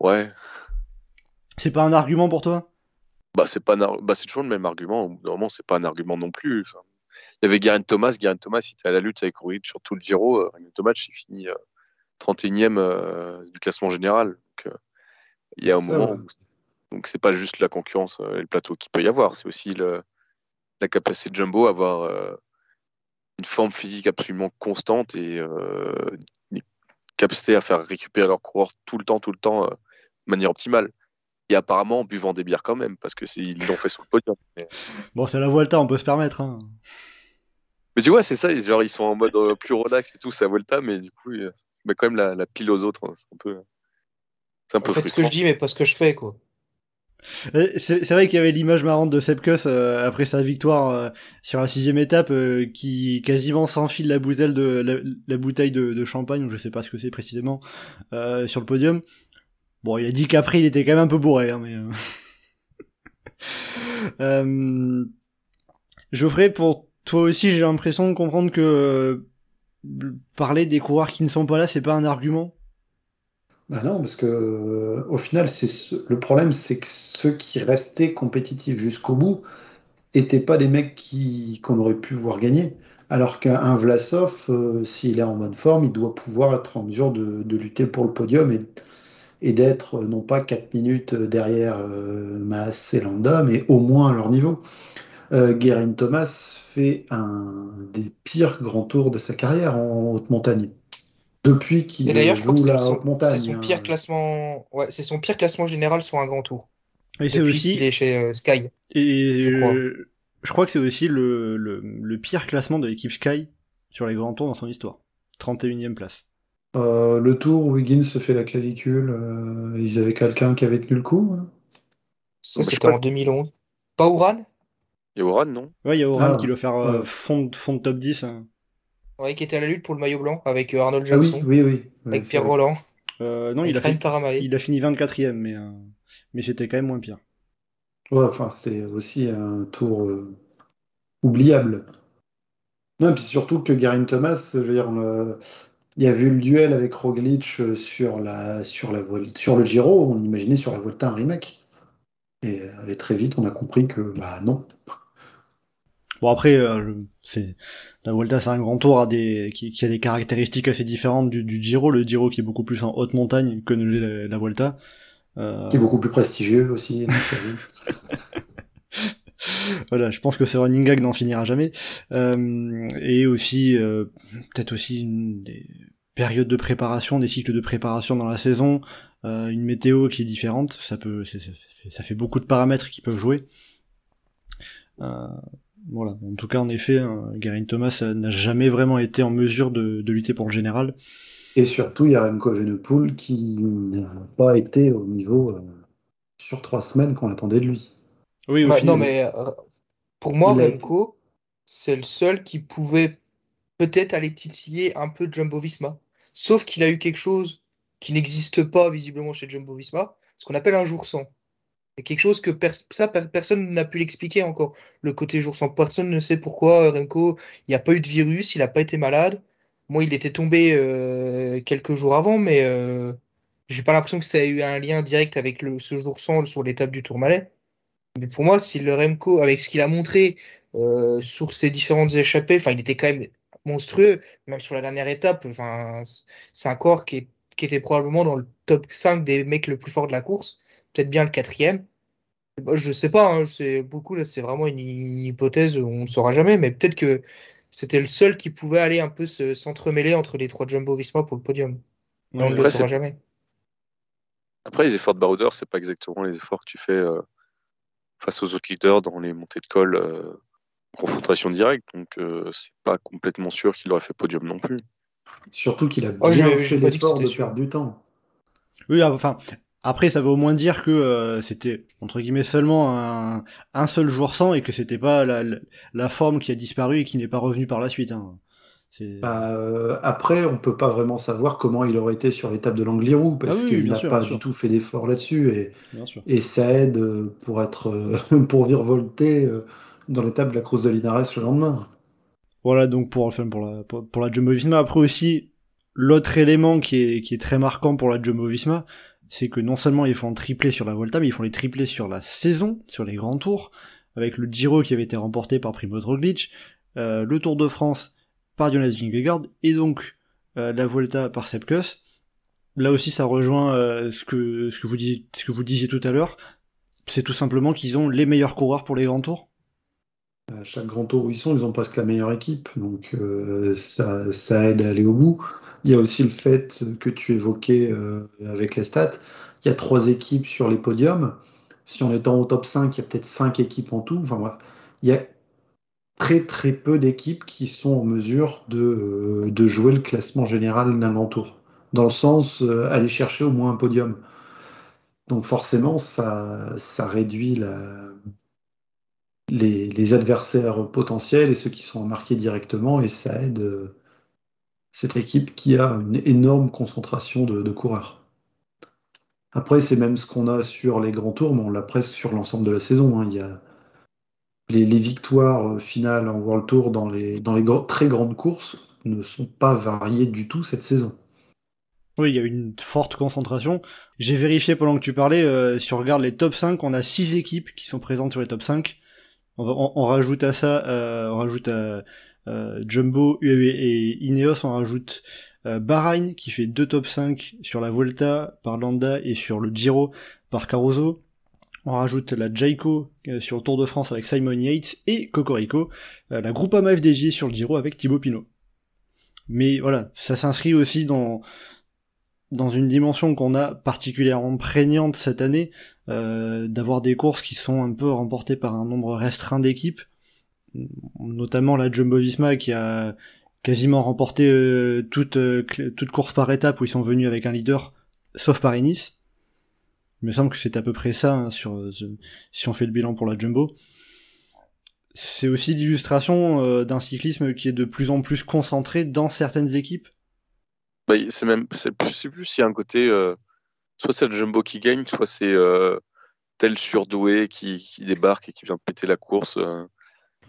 ouais, C'est pas un argument pour toi? Bah, c'est pas un bah, c'est toujours le même argument. Moment, c'est pas un argument non plus. Enfin, il y avait Garen Thomas. Garen Thomas, il était à la lutte avec Roglic sur tout le Giro. Garen Thomas, il finit euh, 31e euh, du classement général. Donc, il y a un moment où donc c'est pas juste la concurrence euh, et le plateau qu'il peut y avoir, c'est aussi le, la capacité de Jumbo à avoir euh, une forme physique absolument constante et euh, capacité à faire récupérer leurs coureurs tout le temps, tout le temps, euh, de manière optimale. Et apparemment en buvant des bières quand même, parce que c'est- ils l'ont fait sur le podium. Mais, Bon, c'est la Vuelta, on peut se permettre. Hein. mais tu vois, c'est ça, ils, genre, ils sont en mode euh, plus relax et tout, c'est à Volta, mais du coup, ils mettent quand même la, la pile aux autres. hein. C'est un peu, c'est un peu Faites ce que je dis, mais pas ce que je fais, quoi. Euh, C'est vrai qu'il y avait l'image marrante de Sepkus euh, après sa victoire euh, sur la sixième étape, euh, qui quasiment s'enfile la bouteille de la, bouteille de, de champagne, ou je sais pas ce que c'est précisément, euh, sur le podium. Bon, il a dit qu'après il était quand même un peu bourré, hein, mais. euh. Geoffrey, pour toi aussi, j'ai l'impression de comprendre que parler des coureurs qui ne sont pas là, c'est pas un argument? Bah non, parce que euh, au final, c'est ce- le problème, c'est que ceux qui restaient compétitifs jusqu'au bout étaient pas des mecs qui qu'on aurait pu voir gagner. Alors qu'un Vlasov, euh, s'il est en bonne forme, il doit pouvoir être en mesure de, lutter pour le podium et, d'être euh, non pas 4 minutes derrière Maas et Landa, mais au moins à leur niveau. Guérin Thomas fait un des pires grands tours de sa carrière en haute montagne. Depuis qu'il joue la c'est son, haute montagne. c'est son hein. pire classement. Ouais, c'est son pire classement général sur un grand tour. Et c'est aussi. qu'il est chez euh, Sky. Et Je je crois. crois, je crois que c'est aussi le, le, le pire classement de l'équipe Sky sur les grands tours dans son histoire. 31ème place. Euh, le tour où Higgins se fait la clavicule, euh, ils avaient quelqu'un qui avait tenu le coup. hein. Ça, Bah, c'était en 2011. Pas Ouran Et Oran, non? Ouais, il y a Oran Ah, qui doit faire euh, ouais. fond, de- fond de top 10. hein. Ouais, qui était à la lutte pour le maillot blanc avec euh, Arnold Ah oui, Johnson, oui, oui. Ouais, avec Pierre vrai. Roland, Euh, non, il a, Taramae. il a fini 24ème, mais, euh, mais c'était quand même moins pire. Ouais, enfin, c'était aussi un tour euh, oubliable. Non, et puis surtout que Garin Thomas, je veux dire, le- il y a eu le duel avec Roglic sur la, sur la, sur le Giro, on imaginait sur la Volta un remake. Et, et très vite, on a compris que, bah non. Bon, après, euh, c'est la Vuelta, c'est un grand tour à des, qui, qui a des caractéristiques assez différentes du, du Giro. Le Giro qui est beaucoup plus en haute montagne que la, la Vuelta. Euh, Qui est beaucoup plus prestigieux aussi. voilà, je pense que ce running gag n'en finira jamais. Euh, et aussi, euh, peut-être aussi une, des périodes de préparation, des cycles de préparation dans la saison, euh, une météo qui est différente. Ça peut, ça fait, ça fait beaucoup de paramètres qui peuvent jouer. Voilà. En tout cas, en effet, hein, Garin Thomas euh, n'a jamais vraiment été en mesure de, de lutter pour le général. Et surtout, il y a Remco Evenepoel qui n'a pas été au niveau euh, sur trois semaines qu'on attendait de lui. Oui, au Ouais, final. non, mais euh, pour moi, Remco, c'est le seul qui pouvait peut-être aller titiller un peu Jumbo Visma. Sauf qu'il a eu quelque chose qui n'existe pas visiblement chez Jumbo Visma, ce qu'on appelle un jour sans. C'est quelque chose que ça, per- personne n'a pu l'expliquer encore. Le côté jour sans, personne ne sait pourquoi euh, Remco, il n'y a pas eu de virus, il n'a pas été malade. Moi, il était tombé euh, quelques jours avant, mais euh, j'ai pas l'impression que ça ait eu un lien direct avec le, ce jour sans sur l'étape du Tourmalet. Mais pour moi, si le Remco, avec ce qu'il a montré euh, sur ses différentes échappées, enfin, il était quand même monstrueux, même sur la dernière étape. C'est un corps qui, était probablement dans le top 5 des mecs le plus fort de la course, peut-être bien le quatrième. Bah, Je sais pas, hein, c'est beaucoup là, c'est vraiment une, une hypothèse, on ne saura jamais, mais peut-être que c'était le seul qui pouvait aller un peu se- s'entremêler entre les trois Jumbo-Visma pour le podium. On ne le Après, saura c'est- jamais. Après, les efforts de baroudeur, c'est pas exactement les efforts que tu fais euh, face aux autres leaders dans les montées de col euh, en confrontation directe. Donc, euh, c'est pas complètement sûr qu'il aurait fait podium non plus. Surtout qu'il a Oh, bien fait pas dit que l'effort de sûr. perdre du temps. Oui, enfin, après, ça veut au moins dire que euh, c'était, entre guillemets, seulement un, un seul jour sans et que c'était pas la, la, la forme qui a disparu et qui n'est pas revenue par la suite. Hein. Bah, euh, après, on peut pas vraiment savoir comment il aurait été sur l'étape de l'Angliru parce Ah oui, qu'il n'a pas du sûr. tout fait d'effort là-dessus et, ça aide euh, pour être pour virevolter dans l'étape de la Cross de Linares le lendemain. Voilà, donc pour, enfin, pour la, pour, pour la Jumbo-Visma. Après aussi, l'autre élément qui est, qui est très marquant pour la Jumbo-Visma, c'est que non seulement ils font tripler sur la Volta, mais ils font les triplés sur la saison, sur les grands tours, avec le Giro qui avait été remporté par Primoz Roglic, euh, le Tour de France par Jonas Vingegaard, et donc euh, la Volta par Sepkus. Là aussi, ça rejoint euh, ce, que, ce, que vous disiez, ce que vous disiez tout à l'heure. C'est tout simplement qu'ils ont les meilleurs coureurs pour les grands tours. À chaque grand tour où ils sont, ils ont presque la meilleure équipe, donc euh, ça, aide à aller au bout. Il y a aussi le fait que tu évoquais euh, avec les stats, il y a trois équipes sur les podiums. Si on est au top 5, il y a peut-être cinq équipes en tout. Enfin bref, il y a très très peu d'équipes qui sont en mesure de, euh, de jouer le classement général d'un grand tour. Dans le sens, aller chercher au moins un podium. Donc forcément, ça réduit la, les, adversaires potentiels et ceux qui sont marqués directement et ça aide euh, cette équipe qui a une énorme concentration de, coureurs. Après, c'est même ce qu'on a sur les grands tours, mais on l'a presque sur l'ensemble de la saison. hein. Les, victoires euh, finales en World Tour dans les, très grandes courses ne sont pas variées du tout cette saison. Oui, il y a une forte concentration. J'ai vérifié pendant que tu parlais, euh, si on regarde les top 5, on a 6 équipes qui sont présentes sur les top 5. On, rajoute à ça, euh, on rajoute à euh, Jumbo, UAE et Ineos, on rajoute euh, Bahreïn qui fait deux top 5 sur la Volta par Landa et sur le Giro par Caruso. On rajoute la Jayco euh, sur le Tour de France avec Simon Yates et Cocorico, euh, la Groupama FDJ sur le Giro avec Thibaut Pinot. Mais voilà, ça s'inscrit aussi dans dans une dimension qu'on a particulièrement prégnante cette année, euh, d'avoir des courses qui sont un peu remportées par un nombre restreint d'équipes, notamment la Jumbo-Visma qui a quasiment remporté euh, toute, euh, toute course par étape où ils sont venus avec un leader, sauf Paris-Nice. Il me semble que c'est à peu près ça hein, sur euh, si on fait le bilan pour la Jumbo. C'est aussi l'illustration euh, d'un cyclisme qui est de plus en plus concentré dans certaines équipes. Bah, c'est même, plus s'il y a un côté, euh, soit c'est le Jumbo qui gagne, soit c'est euh, tel surdoué qui, débarque et qui vient péter la course, euh,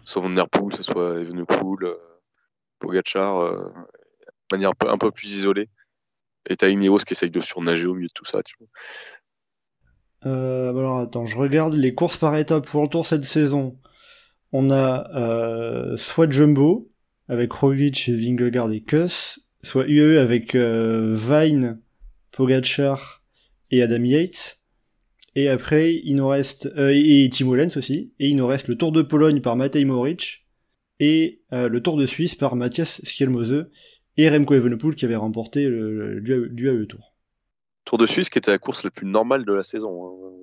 soit Van Der Poel, soit Evenepoel, euh, de manière un peu, plus isolée. Et t'as Ineos qui essaye de surnager au milieu de tout ça, tu vois. Alors attends, je regarde les courses par étapes pour le tour cette saison. On a soit Jumbo avec Roglic, Vingegaard et Kuss, soit UAE avec euh, Vine, Pogacar et Adam Yates. Et après, il nous reste euh, et Timo Lenz aussi. Et il nous reste le Tour de Pologne par Matej Moric et euh, le Tour de Suisse par Mathias Schielmose et Remco Evenepoel qui avait remporté l'UAE Tour. Tour de Suisse qui était la course la plus normale de la saison. hein.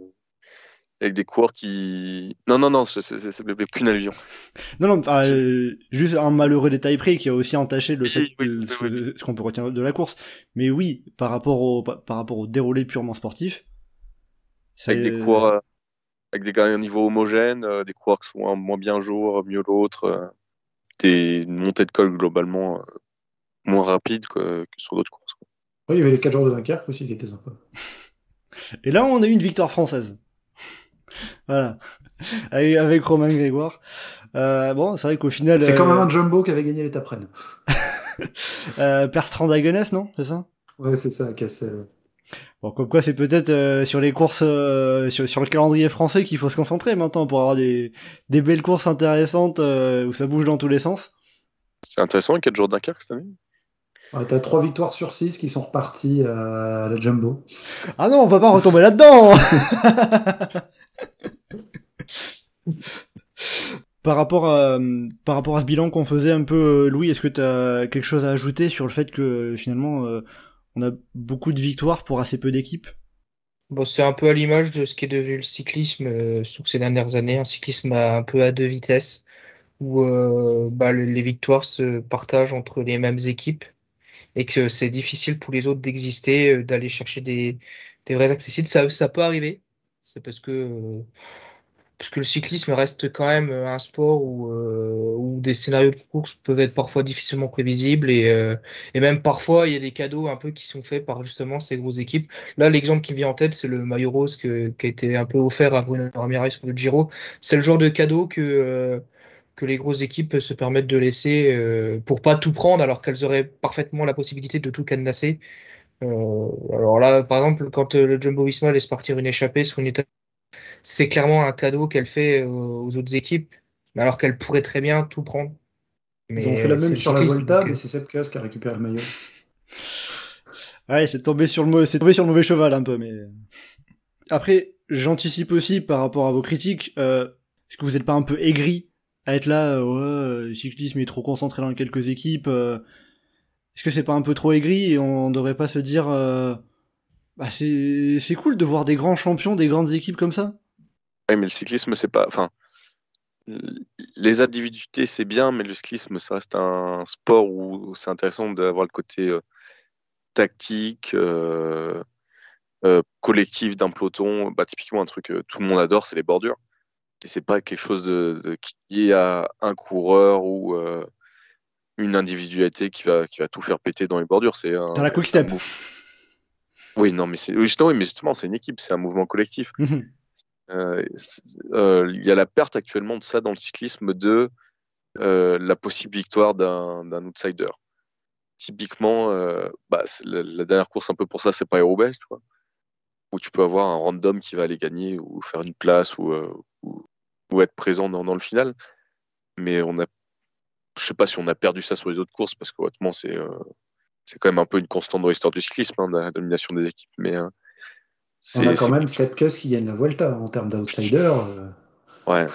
Avec des coureurs qui. Non, non, non, c'est, c'est, c'est, c'est qu'une allusion. Non, non, ah, euh, juste un malheureux détail près qui a aussi entaché le fait oui, de- oui, ce, oui. ce qu'on peut retenir de la course. Mais oui, par rapport au, par rapport au déroulé purement sportif, Avec des coureurs euh, avec des gars à un niveau homogène, euh, des coureurs qui sont un moins bien un jour, mieux l'autre, euh, des montées de col globalement euh, moins rapides que, que sur d'autres courses. quoi. Oui, il y avait les 4 jours de Dunkerque aussi qui étaient sympas. Et là, on a eu une victoire française. Voilà. Avec, avec Romain Grégoire. Euh, bon, c'est vrai qu'au final. C'est quand euh, même un Jumbo qui avait gagné l'étape Rennes. euh, Perstrand non C'est ça? Ouais, c'est ça, Cassel. Bon, comme quoi, c'est peut-être euh, sur les courses, euh, sur, sur le calendrier français qu'il faut se concentrer maintenant pour avoir des, des belles courses intéressantes euh, où ça bouge dans tous les sens. C'est intéressant, 4 jours Dunkerque cette année. Ouais, T'as 3 victoires sur 6 qui sont reparties à la Jumbo. Ah non, on va pas retomber là-dedans Par rapport à, ce bilan qu'on faisait un peu, euh, Louis, est-ce que tu as quelque chose à ajouter sur le fait que euh, finalement euh, on a beaucoup de victoires pour assez peu d'équipes? Bon, c'est un peu à l'image de ce qui est devenu le cyclisme, euh, ces dernières années, un cyclisme un peu à deux vitesses, où bah, le- les victoires se partagent entre les mêmes équipes et que c'est difficile pour les autres d'exister, d'aller chercher des, vrais accessibles. Ça peut arriver, c'est parce que, le cyclisme reste quand même un sport où, euh, des scénarios de course peuvent être parfois difficilement prévisibles et, euh, et même parfois il y a des cadeaux un peu qui sont faits par justement ces grosses équipes. Là, l'exemple qui me vient en tête, c'est le maillot rose qui a été un peu offert à Bruno Ramirez sur le Giro. C'est le genre de cadeau que, euh, les grosses équipes se permettent de laisser pour pas tout prendre alors qu'elles auraient parfaitement la possibilité de tout cadenasser. Euh, alors là, par exemple, quand euh, le Jumbo Visma laisse partir une échappée sur une étape, c'est clairement un cadeau qu'elle fait euh, aux autres équipes, mais alors qu'elle pourrait très bien tout prendre. Ils ont fait la même sur la Volta, mais c'est Seb Kuss qui a récupéré le maillot. Ouais, c'est tombé sur le c'est tombé sur le mauvais cheval un peu, mais après j'anticipe aussi par rapport à vos critiques. Euh, est-ce que vous n'êtes pas un peu aigri à être là, euh, ouais, le cyclisme est trop concentré dans quelques équipes. euh, Est-ce que c'est pas un peu trop aigri et on devrait pas se dire, euh, bah c'est cool de voir des grands champions, des grandes équipes comme ça? Ouais, mais le cyclisme, c'est pas. Enfin, les individualités, c'est bien, mais le cyclisme, ça reste un sport où c'est intéressant d'avoir le côté euh, tactique, euh, collectif d'un peloton. Bah, typiquement, un truc que tout le monde adore, c'est les bordures. Et c'est pas quelque chose de, qui est à un coureur ou une individualité qui va, qui va tout faire péter dans les bordures. C'est un, Dans la quick step. Oui, non, mais c'est oui, justement, oui, mais justement, c'est une équipe, c'est un mouvement collectif. Mhm. Euh, euh, il y a la perte actuellement de ça dans le cyclisme de euh, la possible victoire d'un d'un outsider. Typiquement, bah, la, la dernière course un peu pour ça, c'est pas roubaix tu vois, où tu peux avoir un random qui va aller gagner ou faire une place ou, ou, ou être présent dans, dans le final. Mais on a, je sais pas si on a perdu ça sur les autres courses parce que honnêtement, c'est euh, c'est quand même un peu une constante dans l'histoire du cyclisme, hein, la domination des équipes. Mais euh, On a quand même Sepkus qui gagne la Vuelta en termes d'outsider. euh, Ouais.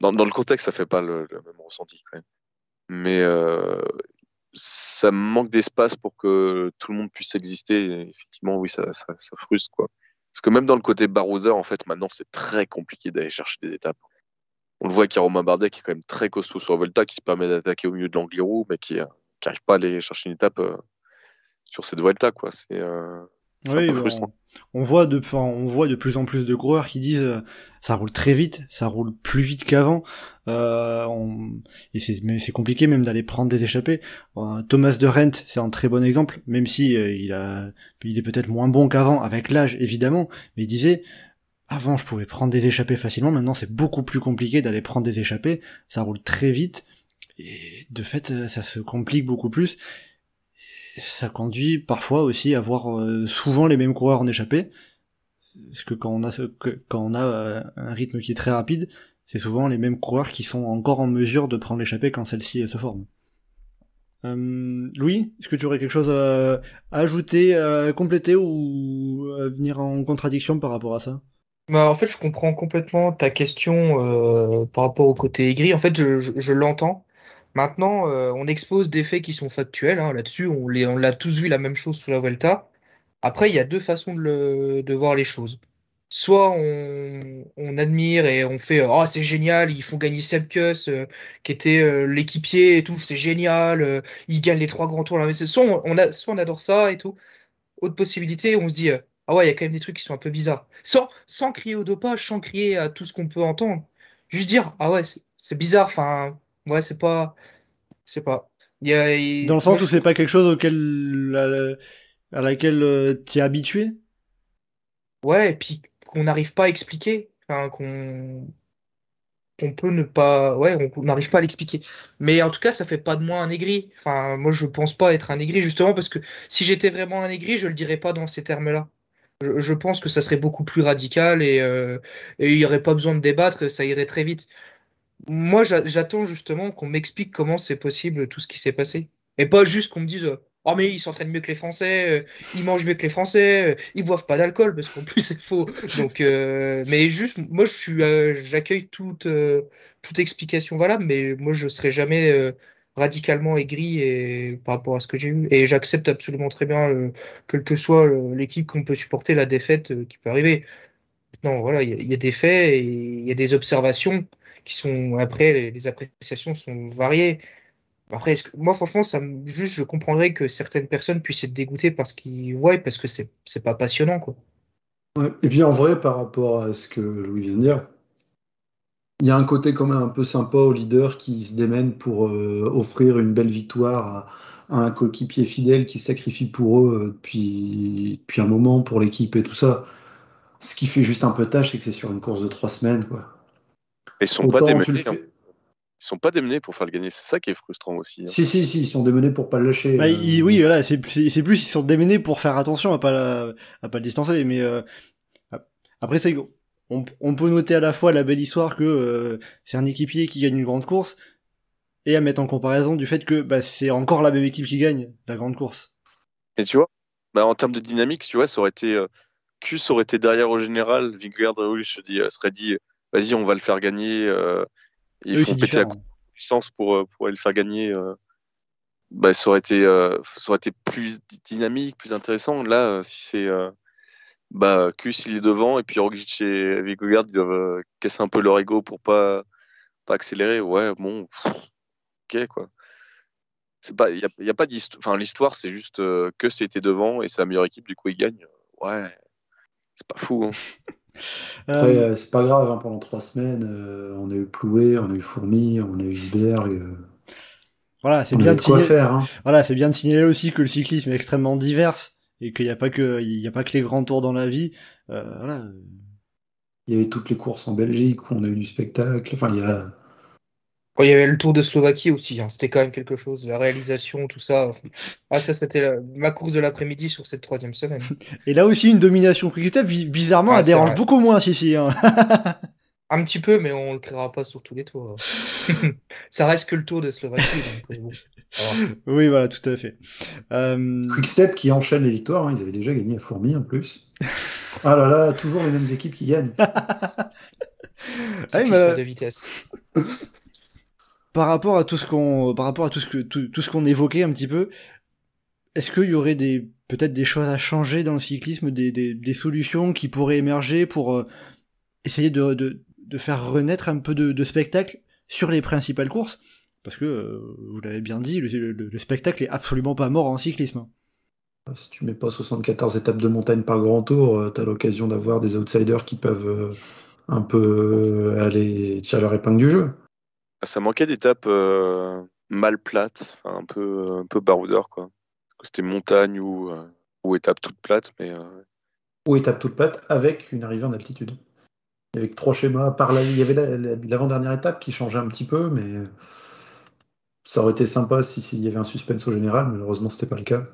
Dans, dans le contexte, ça fait pas le, le même ressenti quand même. Mais euh, ça manque d'espace pour que tout le monde puisse exister. Et effectivement, oui, ça, ça, ça frustre quoi. Parce que même dans le côté baroudeur, en fait, maintenant, c'est très compliqué d'aller chercher des étapes. On le voit qu'il y a Romain Bardet qui est quand même très costaud sur Volta, qui se permet d'attaquer au milieu de l'Angliru, mais qui n'arrive pas à aller chercher une étape euh, sur cette Volta, quoi. C'est euh, c'est Oui, un peu frustrant. on, on voit de, enfin, on voit de plus en plus de coureurs qui disent euh, ça roule très vite, ça roule plus vite qu'avant. Euh, on- et c'est, mais c'est compliqué même d'aller prendre des échappées. Euh, Thomas de Rent, c'est un très bon exemple, même si euh, il a, il est peut-être moins bon qu'avant avec l'âge évidemment, mais il disait avant je pouvais prendre des échappées facilement, maintenant c'est beaucoup plus compliqué d'aller prendre des échappées. Ça roule très vite et de fait euh, ça se complique beaucoup plus ça conduit parfois aussi à voir euh, souvent les mêmes coureurs en échappée. Parce que quand on a, euh, un rythme qui est très rapide, c'est souvent les mêmes coureurs qui sont encore en mesure de prendre l'échappée quand celle-ci se forme. Euh, Louis, est-ce que tu aurais quelque chose à ajouter, à compléter ou à venir en contradiction par rapport à ça? Bah, en fait, je comprends complètement ta question euh, par rapport au côté aigri. En fait, je, l'entends. Maintenant, euh, on expose des faits qui sont factuels. hein. Là-dessus, on l'a tous vu la même chose sous la Vuelta. Après, il y a deux façons de, voir les choses. Soit on, admire et on fait Oh, c'est génial, ils font gagner Sepkus, euh, qui était l'équipier et tout, c'est génial, ils gagnent les trois grands tours. Soit on, adore ça et tout. Autre possibilité, on se dit Ah ouais, il y a quand même des trucs qui sont un peu bizarres. Sans, sans crier au dopage, sans crier à tout ce qu'on peut entendre. Juste dire Ah ouais, c'est bizarre, enfin, ouais, c'est pas. C'est pas. Y a, Dans le moi, sens où c'est pas quelque chose auquel, à, à laquelle tu es habitué Ouais, et puis qu'on n'arrive pas à expliquer. Enfin, qu'on qu'on peut ne pas. Ouais, on on n'arrive pas à l'expliquer. Mais en tout cas, ça fait pas de moi un aigri. Enfin, moi, je pense pas être un aigri, justement, parce que si j'étais vraiment un aigri, je le dirais pas dans ces termes-là. Je, pense que ça serait beaucoup plus radical et, euh, il n'y aurait pas besoin de débattre, ça irait très vite. Moi, j'a- j'attends justement qu'on m'explique comment c'est possible tout ce qui s'est passé. Et pas juste qu'on me dise Oh, mais ils s'entraînent mieux que les Français, euh, ils mangent mieux que les Français, euh, ils boivent pas d'alcool, parce qu'en plus c'est faux. Mais juste, moi j'accueille toute, toute explication valable, mais moi je serai jamais radicalement aigri et, par rapport à ce que j'ai eu. Et j'accepte absolument très bien, euh, quelle que soit euh, l'équipe qu'on peut supporter, la défaite euh, qui peut arriver. Non, voilà, il y, a- des faits et il y a des observations qui sont, après, les, les appréciations sont variées. Après, moi, franchement, ça juste, je comprendrais que certaines personnes puissent être dégoûtées par ce qu'ils voient parce que c'est, c'est pas passionnant, quoi. Et puis en vrai, par rapport à ce que Louis vient de dire, il y a un côté quand même un peu sympa aux leaders qui se démènent pour euh, offrir une belle victoire à, à un coéquipier fidèle qui se sacrifie pour eux euh, depuis, depuis un moment pour l'équipe et tout ça. Ce qui fait juste un peu tâche, c'est que c'est sur une course de trois semaines, quoi. Ils sont pas Autant démenés. hein. Ils sont pas démenés pour faire le gagner. C'est ça qui est frustrant aussi. hein. Si, si, si, ils sont démenés pour pas le lâcher. Bah, euh. il- oui, voilà, c'est plus ils sont démenés pour faire attention à pas la- à pas le distancer, mais euh, après c'est on, on peut noter à la fois la belle histoire que euh, c'est un équipier qui gagne une grande course et à mettre en comparaison du fait que bah, c'est encore la même équipe qui gagne la grande course. Et tu vois, bah, en termes de dynamique, tu vois, ça aurait été. Euh, Kuss aurait été derrière au général, Vingegaard, je dis, euh, serait dit, vas-y, on va le faire gagner. euh, Ils Oui, font péter la puissance pour, euh, pour aller le faire gagner. euh, bah, ça, aurait été, euh, ça aurait été plus dy- dynamique, plus intéressant. Là, euh, si c'est. Euh, bah, Kus, il est devant, et puis Roglic et Vingegaard, ils doivent euh, casser un peu leur ego pour pas, pas accélérer. Ouais, bon, pff, ok, quoi. C'est pas, il y a, y a pas d'histoire. Enfin, l'histoire, c'est juste euh, que c'était devant et c'est la meilleure équipe, du coup, il gagne. Ouais, c'est pas fou. Hein. Après, Euh, euh, c'est pas grave, hein, pendant trois semaines, euh, on a eu Ploué, on a eu Fourmi, on a eu Isberg. euh, voilà, c'est bien de signaler. faire. Hein. Voilà, c'est bien de signaler aussi que le cyclisme est extrêmement divers et qu'il n'y a pas que il y a pas que les grands tours dans la vie. Euh, voilà. Il y avait toutes les courses en Belgique où on a eu du spectacle. Enfin, il y a. Oh, il y avait le Tour de Slovaquie aussi, hein. C'était quand même quelque chose. La réalisation, tout ça. Ah, ça, c'était la- ma course de l'après-midi sur cette troisième semaine. Et là aussi une domination Quick-Step, bi- bizarrement, Ah, elle dérange vrai. beaucoup moins si si. hein. Un petit peu, mais on le créera pas sur tous les tours. ça reste que le Tour de Slovaquie. donc, euh, bon, oui, voilà, tout à fait. Euh, Quickstep qui enchaîne les victoires, hein, ils avaient déjà gagné à Fourmi en plus. Ah là là, toujours les mêmes équipes qui gagnent. Ah Cyclisme mais- de vitesse. par rapport à tout ce qu'on par rapport à tout ce que tout, tout ce qu'on évoquait un petit peu est-ce qu'il y aurait des peut-être des choses à changer dans le cyclisme des, des, des solutions qui pourraient émerger pour euh, essayer de, de, de faire renaître un peu de, de spectacle sur les principales courses parce que euh, vous l'avez bien dit le, le- le spectacle est absolument pas mort en cyclisme Si tu mets pas 74 étapes de montagne par grand tour, euh, t'as l'occasion d'avoir des outsiders qui peuvent euh, un peu aller tirer leur épingle du jeu. Ça manquait d'étapes euh, mal plates, un peu, un peu baroudeur, quoi. C'était montagne ou, ou étape toute plate, mais euh, Ou étape toute plate avec une arrivée en altitude. Avec trois schémas par là, il y avait la- la- l'avant-dernière étape qui changeait un petit peu, mais ça aurait été sympa si- s'il y avait un suspense au général. Malheureusement, c'était pas le cas.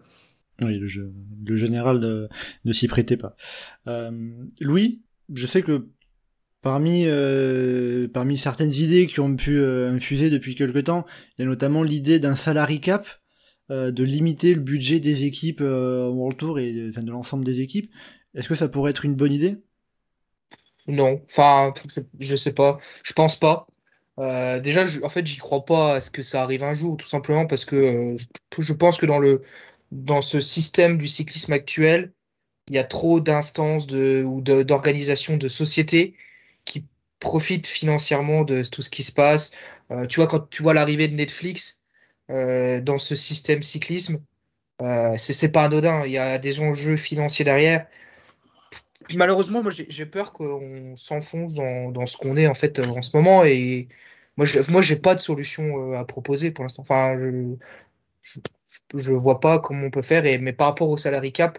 oui le, jeu- le général ne, s'y prêtait pas Euh, Louis je sais que Parmi, euh, parmi certaines idées qui ont pu euh, infuser depuis quelque temps, il y a notamment l'idée d'un salary cap, de limiter le budget des équipes au World Tour et de l'ensemble des équipes. Est-ce que ça pourrait être une bonne idée? Non, enfin, je sais pas. Je pense pas. Euh, déjà, je- en fait, j'y crois pas à ce que ça arrive un jour, tout simplement parce que euh, je, pense que dans le dans ce système du cyclisme actuel, il y a trop d'instances de, ou de- d'organisations de sociétés qui profitent financièrement de tout ce qui se passe. Euh, tu vois, quand tu vois l'arrivée de Netflix dans ce système cyclisme, c'est pas anodin. Il y a des enjeux financiers derrière. Malheureusement, moi j'ai peur qu'on s'enfonce dans, ce qu'on est en fait euh, en ce moment et moi je moi j'ai pas de solution euh, à proposer pour l'instant. Enfin, je, je vois pas comment on peut faire et mais par rapport au salary cap,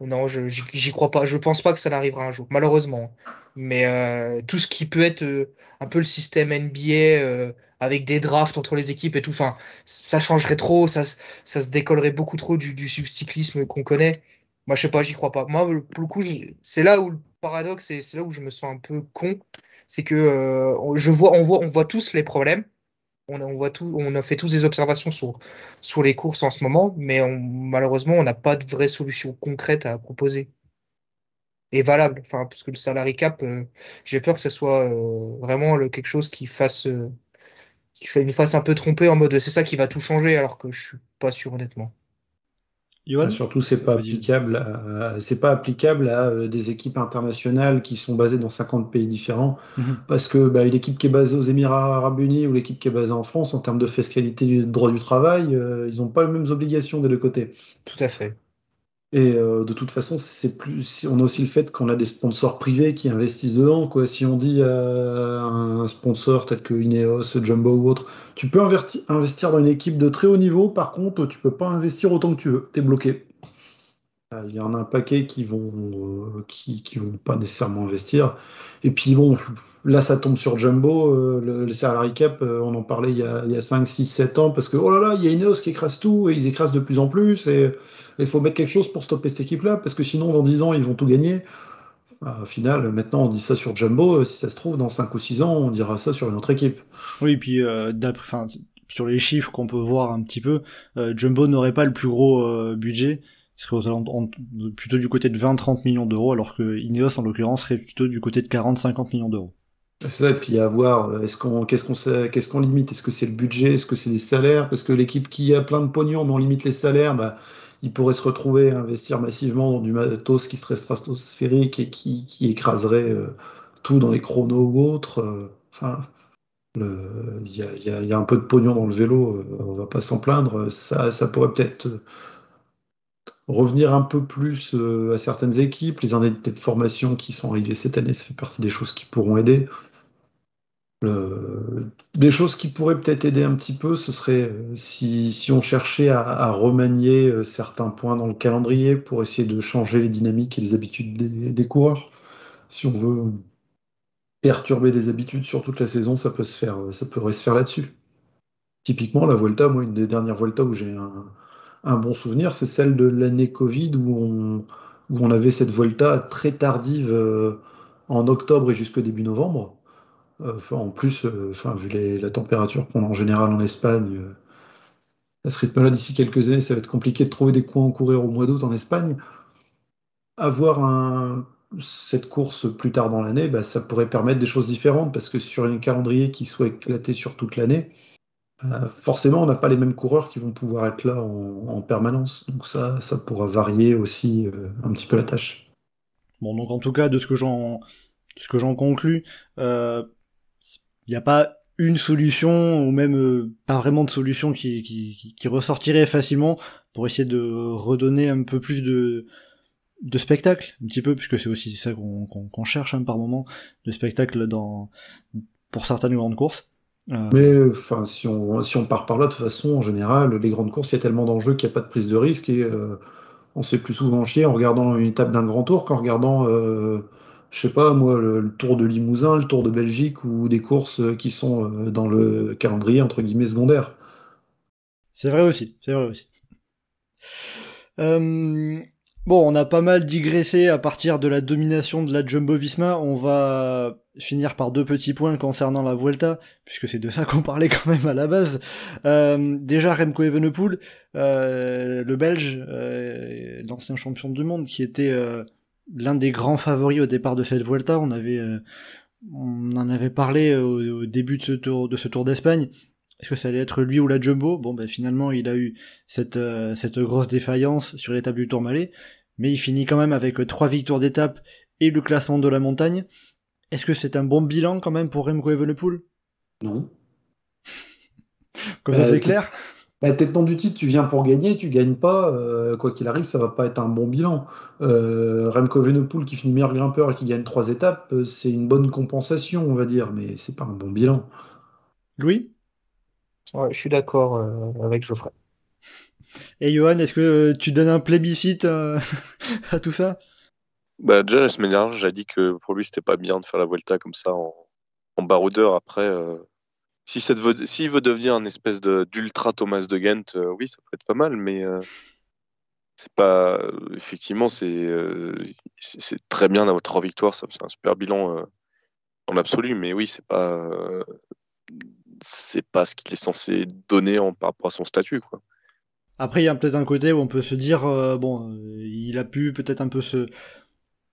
non, je j'y crois pas. Je pense pas que ça n'arrivera un jour, malheureusement. Mais euh, tout ce qui peut être un peu le système NBA avec des drafts entre les équipes et tout, enfin, ça changerait trop, ça, ça se décollerait beaucoup trop du cyclisme qu'on connaît. Moi, je sais pas, j'y crois pas. Moi, pour le coup, c'est là où le paradoxe et c'est là où je me sens un peu con, c'est que euh, je vois, on voit, on voit tous les problèmes. On, on voit tout, on a fait tous des observations sur, sur les courses en ce moment, mais on- malheureusement, on n'a pas de vraie solution concrète à proposer et valable. Enfin, parce que le salary cap, euh, j'ai peur que ce soit euh, vraiment le- quelque chose qui fasse, euh, qui fait, nous fasse un peu tromper en mode c'est ça qui va tout changer, alors que je suis pas sûr honnêtement. Johan Ah, Surtout, c'est pas applicable à, c'est pas applicable à des équipes internationales qui sont basées dans 50 pays différents. Mhm. Parce que bah, l'équipe qui est basée aux Émirats Arabes Unis ou l'équipe qui est basée en France, en termes de fiscalité du droit du travail, euh, ils n'ont pas les mêmes obligations des deux côtés. Tout à fait. Et euh, de toute façon, c'est plus. On a aussi le fait qu'on a des sponsors privés qui investissent dedans. Quoi. Si on dit à un sponsor tel que Ineos, Jumbo ou autre, tu peux investir dans une équipe de très haut niveau. Par contre, tu peux pas investir autant que tu veux. T'es bloqué. Euh, Il y en a un paquet qui vont euh, qui, qui vont pas nécessairement investir. Et puis bon, là ça tombe sur Jumbo, euh, le, cap, euh, on en parlait il y a, il y a 5, 6, 7 ans, parce que oh là là, il y a Ineos qui écrase tout et ils écrasent de plus en plus. Et il faut mettre quelque chose pour stopper cette équipe-là, parce que sinon dans 10 ans ils vont tout gagner. Au final, maintenant on dit ça sur Jumbo, si ça se trouve, dans 5 ou 6 ans, on dira ça sur une autre équipe. Oui, puis euh, d'après, sur les chiffres qu'on peut voir un petit peu, Jumbo n'aurait pas le plus gros budget, serait plutôt du côté de 20-30 millions d'euros, alors que Ineos en l'occurrence serait plutôt du côté de 40-50 millions d'euros. C'est ça, et puis à voir, euh, est-ce qu'on, qu'est-ce qu'on, limite? Est-ce que c'est le budget? Est-ce que c'est les salaires? Parce que l'équipe qui a plein de pognon, mais on limite les salaires, bah, il pourrait se retrouver à investir massivement dans du matos qui serait stratosphérique et qui, écraserait euh, tout dans les chronos ou autres. euh, Enfin, il y a, un peu de pognon dans le vélo, on va pas s'en plaindre. Ça, ça pourrait peut-être revenir un peu plus euh, à certaines équipes. Les indemnités de formation qui sont arrivées cette année, ça fait partie des choses qui pourront aider. Des choses qui pourraient peut-être aider un petit peu, ce serait euh, si, on cherchait à, remanier euh, certains points dans le calendrier pour essayer de changer les dynamiques et les habitudes des, coureurs. Si on veut perturber des habitudes sur toute la saison, ça peut se faire, ça pourrait se faire là-dessus. Typiquement, la Vuelta, moi, une des dernières Vuelta où j'ai un, un bon souvenir, c'est celle de l'année Covid où on, avait cette Vuelta très tardive euh, en octobre et jusqu'au début novembre. Euh, en plus, euh, enfin, vu la température qu'on a en général en Espagne, à ce rythme-là, d'ici quelques années, ça va être compliqué de trouver des coins à courir au mois d'août en Espagne. Avoir cette course plus tard dans l'année, bah, ça pourrait permettre des choses différentes parce que sur un calendrier qui soit éclaté sur toute l'année, euh, forcément, on n'a pas les mêmes coureurs qui vont pouvoir être là en, en permanence. Donc ça, ça pourra varier aussi euh, un petit peu la tâche. Bon, donc en tout cas, de ce que j'en, ce que j'en conclus, euh, il n'y a pas une solution ou même euh, pas vraiment de solution qui, ressortirait facilement pour essayer de redonner un peu plus de, de spectacle, un petit peu, puisque c'est aussi ça qu'on cherche hein, par moment, de spectacle dans, pour certaines grandes courses. Euh, Mais enfin, si on, si on part par là, de toute façon, en général, les grandes courses, il y a tellement d'enjeux qu'il n'y a pas de prise de risque et euh, on se fait plus souvent chier en regardant une étape d'un grand tour qu'en regardant, euh, je sais pas moi, le, le Tour de Limousin, le Tour de Belgique ou des courses qui sont euh, dans le calendrier entre guillemets secondaire. C'est vrai aussi, c'est vrai aussi. Euh, bon, on a pas mal digressé à partir de la domination de la Jumbo-Visma. On va finir par deux petits points concernant la Vuelta, puisque c'est de ça qu'on parlait quand même à la base. Euh, déjà, Remco Evenepoel, euh, le Belge, euh, l'ancien champion du monde, qui était euh, l'un des grands favoris au départ de cette Vuelta. On avait, euh, on en avait parlé au, au début de ce tour, de ce Tour d'Espagne. Est-ce que ça allait être lui ou la Jumbo? Bon, ben finalement, il a eu cette, euh, cette grosse défaillance sur l'étape du Tourmalet, mais il finit quand même avec euh, trois victoires d'étape et le classement de la montagne. Est-ce que c'est un bon bilan quand même pour Remco Evenepoel? Non. Comme ça, Euh, c'est clair? Bah, tenant du titre, tu viens pour gagner, tu gagnes pas, euh, quoi qu'il arrive, ça va pas être un bon bilan. Euh, Remco Evenepoel qui finit meilleur grimpeur et qui gagne trois étapes, c'est une bonne compensation, on va dire, mais c'est pas un bon bilan. Louis? Ouais, je suis d'accord euh, avec Geoffrey. Et Johan, est-ce que euh, tu donnes un plébiscite euh, à tout ça? Bah, déjà, la semaine dernière, j'ai dit que pour lui, c'était pas bien de faire la Vuelta comme ça en, en baroudeur. Après, euh, si veut, s'il veut devenir un espèce d'ultra Thomas de Ghent, euh, oui, ça peut être pas mal, mais euh, c'est pas. euh, effectivement, c'est, euh, très bien d'avoir trois victoires, c'est un super bilan euh, en absolu, mais oui, c'est pas. C'est pas ce qu'il est censé donner en, par rapport à son statut, quoi. Après, il y a peut-être un côté où on peut se dire, euh, bon, euh, il a pu peut-être un peu se,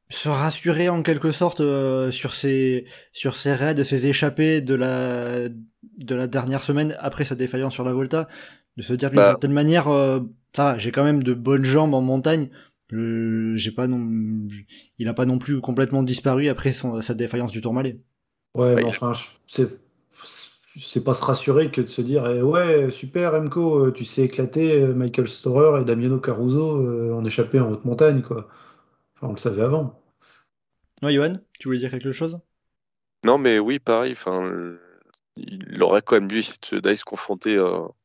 se rassurer en quelque sorte euh, sur ses, sur ses raids, ses échappées de la, de la dernière semaine après sa défaillance sur la Volta, de se dire d'une Bah. certaine manière, euh, ça j'ai quand même de bonnes jambes en montagne. Euh, j'ai pas non, il a pas non plus complètement disparu après son, sa défaillance du Tourmalet. Ouais, mais Ouais, enfin, je- c'est c'est pas se rassurer que de se dire eh ouais, super Remco, euh, tu sais éclater euh, Michael Storer et Damiano Caruso euh, en échappé en haute montagne, quoi. Enfin, on le savait avant. Ouais, Johan, tu voulais dire quelque chose? Non, mais oui, pareil. Enfin, il aurait quand même dû essayer de- d'aller se confronter euh, en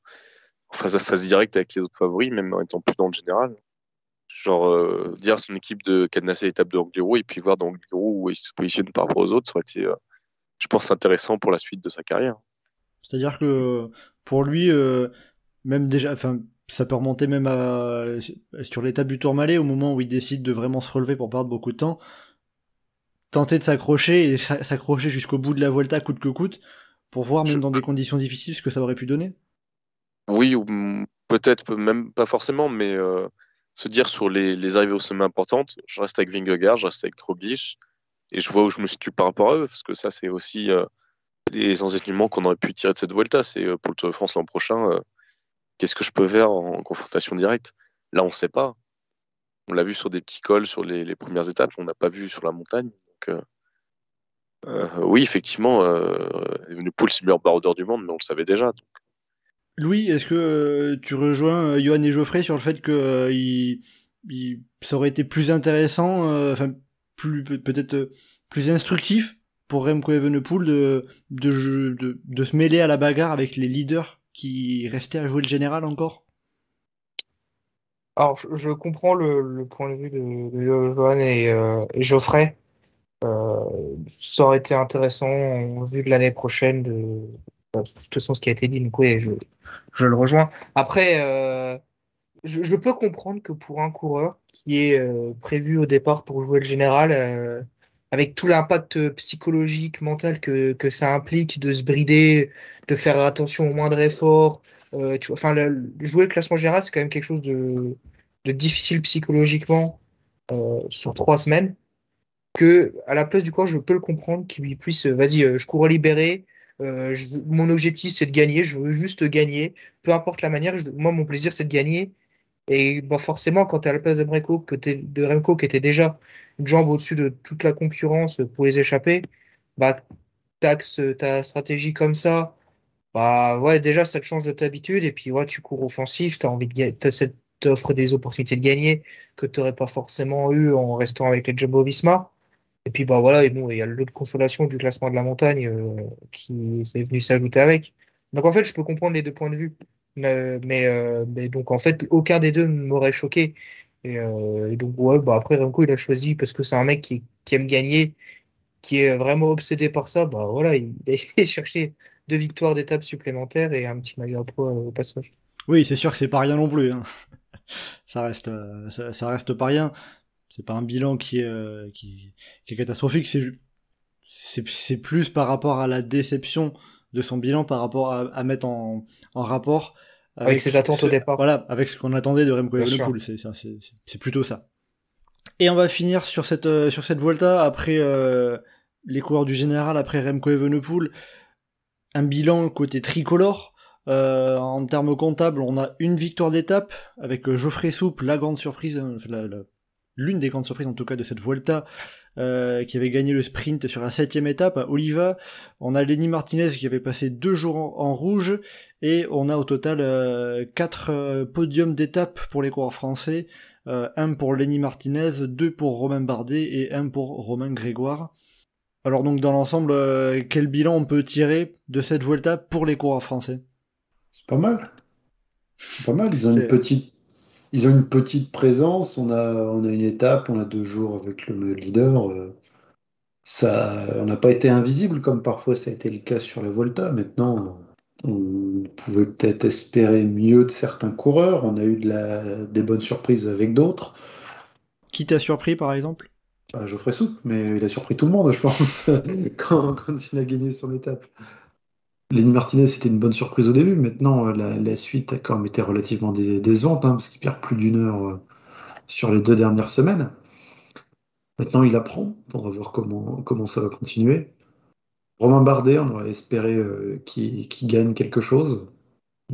face à face directe avec les autres favoris, même en étant plus dans le général. Genre, euh, dire à son équipe de cadenasser l'étape de Angliru et puis voir dans Angliru où il se positionne par rapport aux autres, ça aurait été, euh, je pense, intéressant pour la suite de sa carrière. C'est-à-dire que pour lui, euh, même déjà, enfin, ça peut remonter même à, sur l'étape du Tourmalet, au moment où il décide de vraiment se relever pour perdre beaucoup de temps, tenter de s'accrocher et s'a- s'accrocher jusqu'au bout de la Volta coûte que coûte, pour voir même dans des conditions difficiles ce que ça aurait pu donner. Oui, ou peut-être même pas forcément, mais euh, se dire sur les, les arrivées au sommet importantes, je reste avec Vingegaard, je reste avec Roglic, et je vois où je me situe par rapport à eux, parce que ça, c'est aussi euh, les enseignements qu'on aurait pu tirer de cette Vuelta. C'est euh, pour le Tour de France l'an prochain, euh, qu'est-ce que je peux faire en confrontation directe? Là, on ne sait pas. On l'a vu sur des petits cols sur les, premières étapes, on n'a pas vu sur la montagne. Euh, oui, effectivement, c'est le meilleur baroudeur du monde, mais on le savait déjà. Louis, est-ce que tu rejoins Johan et Geoffrey sur le fait que euh, il- il- ça aurait été plus intéressant, enfin plus peut- peut-être plus instructif pour Remco Evenepoel de, de, de, se mêler à la bagarre avec les leaders qui restaient à jouer le général encore? Alors, je, comprends le, point de vue de, de Johan et, euh, Geoffrey. Euh, ça aurait été intéressant en vue de l'année prochaine de, de toute façon ce qui a été dit, donc oui, je, je le rejoins. Après, euh, je, peux comprendre que pour un coureur qui est prévu au départ pour jouer le général, avec tout l'impact psychologique, mental que, que ça implique de se brider, de faire attention au moindre effort, euh, tu vois, enfin, jouer le classement général, c'est quand même quelque chose de, difficile psychologiquement euh, sur trois semaines. Que à la place du coureur, je peux le comprendre qu'il puisse, euh, vas-y, euh, je cours libéré. euh, mon objectif, c'est de gagner. Je veux juste gagner. Peu importe la manière. moi, mon plaisir, c'est de gagner. Et bah, forcément, quand tu es à la place de Remco, de Remco, qui était déjà une jambe au-dessus de toute la concurrence pour les échapper, bah, t'axes ta stratégie comme ça. Bah ouais, déjà, ça te change de ta habitude. Et puis, ouais, tu cours offensif, tu as envie de t'offre des opportunités de gagner que tu n'aurais pas forcément eu en restant avec les Jumbo-Visma. Et puis, bah voilà, et bon, il y a le lot de consolation du classement de la montagne euh, qui est venu s'ajouter avec. Donc, en fait, je peux comprendre les deux points de vue. Mais, mais, euh, mais donc, en fait, aucun des deux ne m'aurait choqué. Et, euh, et donc, ouais, bah après, Remco, il a choisi parce que c'est un mec qui, aime gagner, qui est vraiment obsédé par ça. Bah voilà, il a été chercher deux victoires d'étapes supplémentaires et un petit maillot poids euh, au passage. Oui, c'est sûr que c'est pas rien non plus. hein. Ça reste, euh, ça, reste pas rien. C'est pas un bilan qui est, qui, est catastrophique. C'est plus par rapport à la déception de son bilan, par rapport à, à mettre en, en rapport Avec ses attentes ce- au départ. Voilà, avec ce qu'on attendait de Remco Evenepoel. C'est, plutôt ça. Et on va finir sur cette, euh, sur cette Vuelta après euh, les coureurs du général, après Remco Evenepoel. Un bilan côté tricolore. Euh, en termes comptables, on a une victoire d'étape avec euh, Geoffrey Soupe, la grande surprise, hein, enfin, la- la- l'une des grandes surprises en tout cas de cette Vuelta, euh, qui avait gagné le sprint sur la septième étape à Oliva. On a Lenny Martinez qui avait passé deux jours en, en rouge et on a au total euh, quatre euh, podiums d'étape pour les coureurs français. Un pour Lenny Martinez, deux pour Romain Bardet et un pour Romain Grégoire. Alors donc dans l'ensemble, quel bilan on peut tirer de cette Vuelta pour les coureurs français? C'est pas mal. C'est pas mal. Ils ont une petite, ils ont une petite présence. On a, on a une étape, on a deux jours avec le leader. euh, Ça, on n'a pas été invisible comme parfois ça a été le cas sur la Volta. Maintenant, on pouvait peut-être espérer mieux de certains coureurs. On a eu de la, des bonnes surprises avec d'autres. Qui t'a surpris par exemple? Bah, Geoffrey Soupe, mais il a surpris tout le monde, je pense, quand, quand il a gagné son étape. Lenny Martinez, c'était une bonne surprise au début. Maintenant, euh, la, suite a quand même été relativement dé- décevante, hein, parce qu'il perd plus d'une heure euh, sur les deux dernières semaines. Maintenant, il apprend. On va voir comment, ça va continuer. Romain Bardet, on aurait espéré euh, qu'il gagne quelque chose.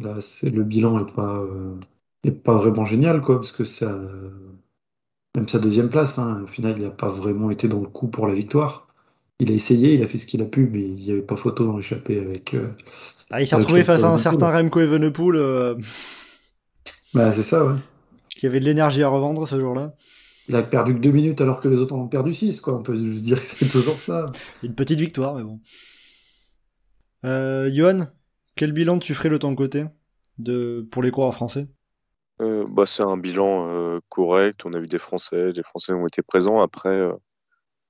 Là, le bilan n'est pas, pas vraiment génial, quoi, parce que ça, même sa deuxième place, hein, au final, il n'a pas vraiment été dans le coup pour la victoire. Il a essayé, il a fait ce qu'il a pu, mais il n'y avait pas photo dans l'échappée avec. euh, ah, Il s'est retrouvé face à un certain Remco Evenepoel euh, Bah, c'est ça, ouais. qui avait de l'énergie à revendre ce jour-là. Il a perdu que deux minutes alors que les autres en ont perdu six, quoi. On peut dire que c'est toujours ça. Une petite victoire, mais bon. Euh, Johan, quel bilan tu ferais de ton côté de, pour les coureurs français? Euh, bah, c'est un bilan euh, correct. On a eu des Français, les Français ont été présents. Après, euh,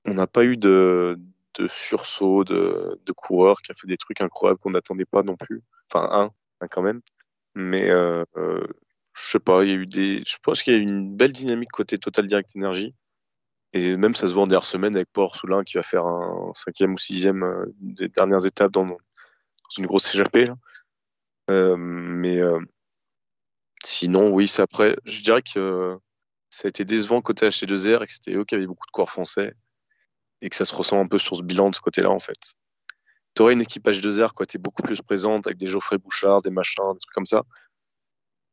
on n'a pas eu de, de sursaut de, de coureurs qui a fait des trucs incroyables qu'on n'attendait pas non plus. Enfin, un, un quand même. Mais euh, euh, je sais pas, il y a eu des. Je pense qu'il y a eu une belle dynamique côté Total Direct Energy. Et même ça se voit en dernière semaine avec Paul Soulin qui va faire un cinquième ou sixième euh, des dernières étapes dans, une grosse là. Euh, mais sinon, oui, c'est après. Je dirais que ça a été décevant côté HT2R et que c'était eux qui avaient beaucoup de coureurs français. Et que ça se ressent un peu sur ce bilan de ce côté-là, en fait. Tu aurais une équipe H2R qui était beaucoup plus présente avec des Geoffrey Bouchard, des machins, des trucs comme ça.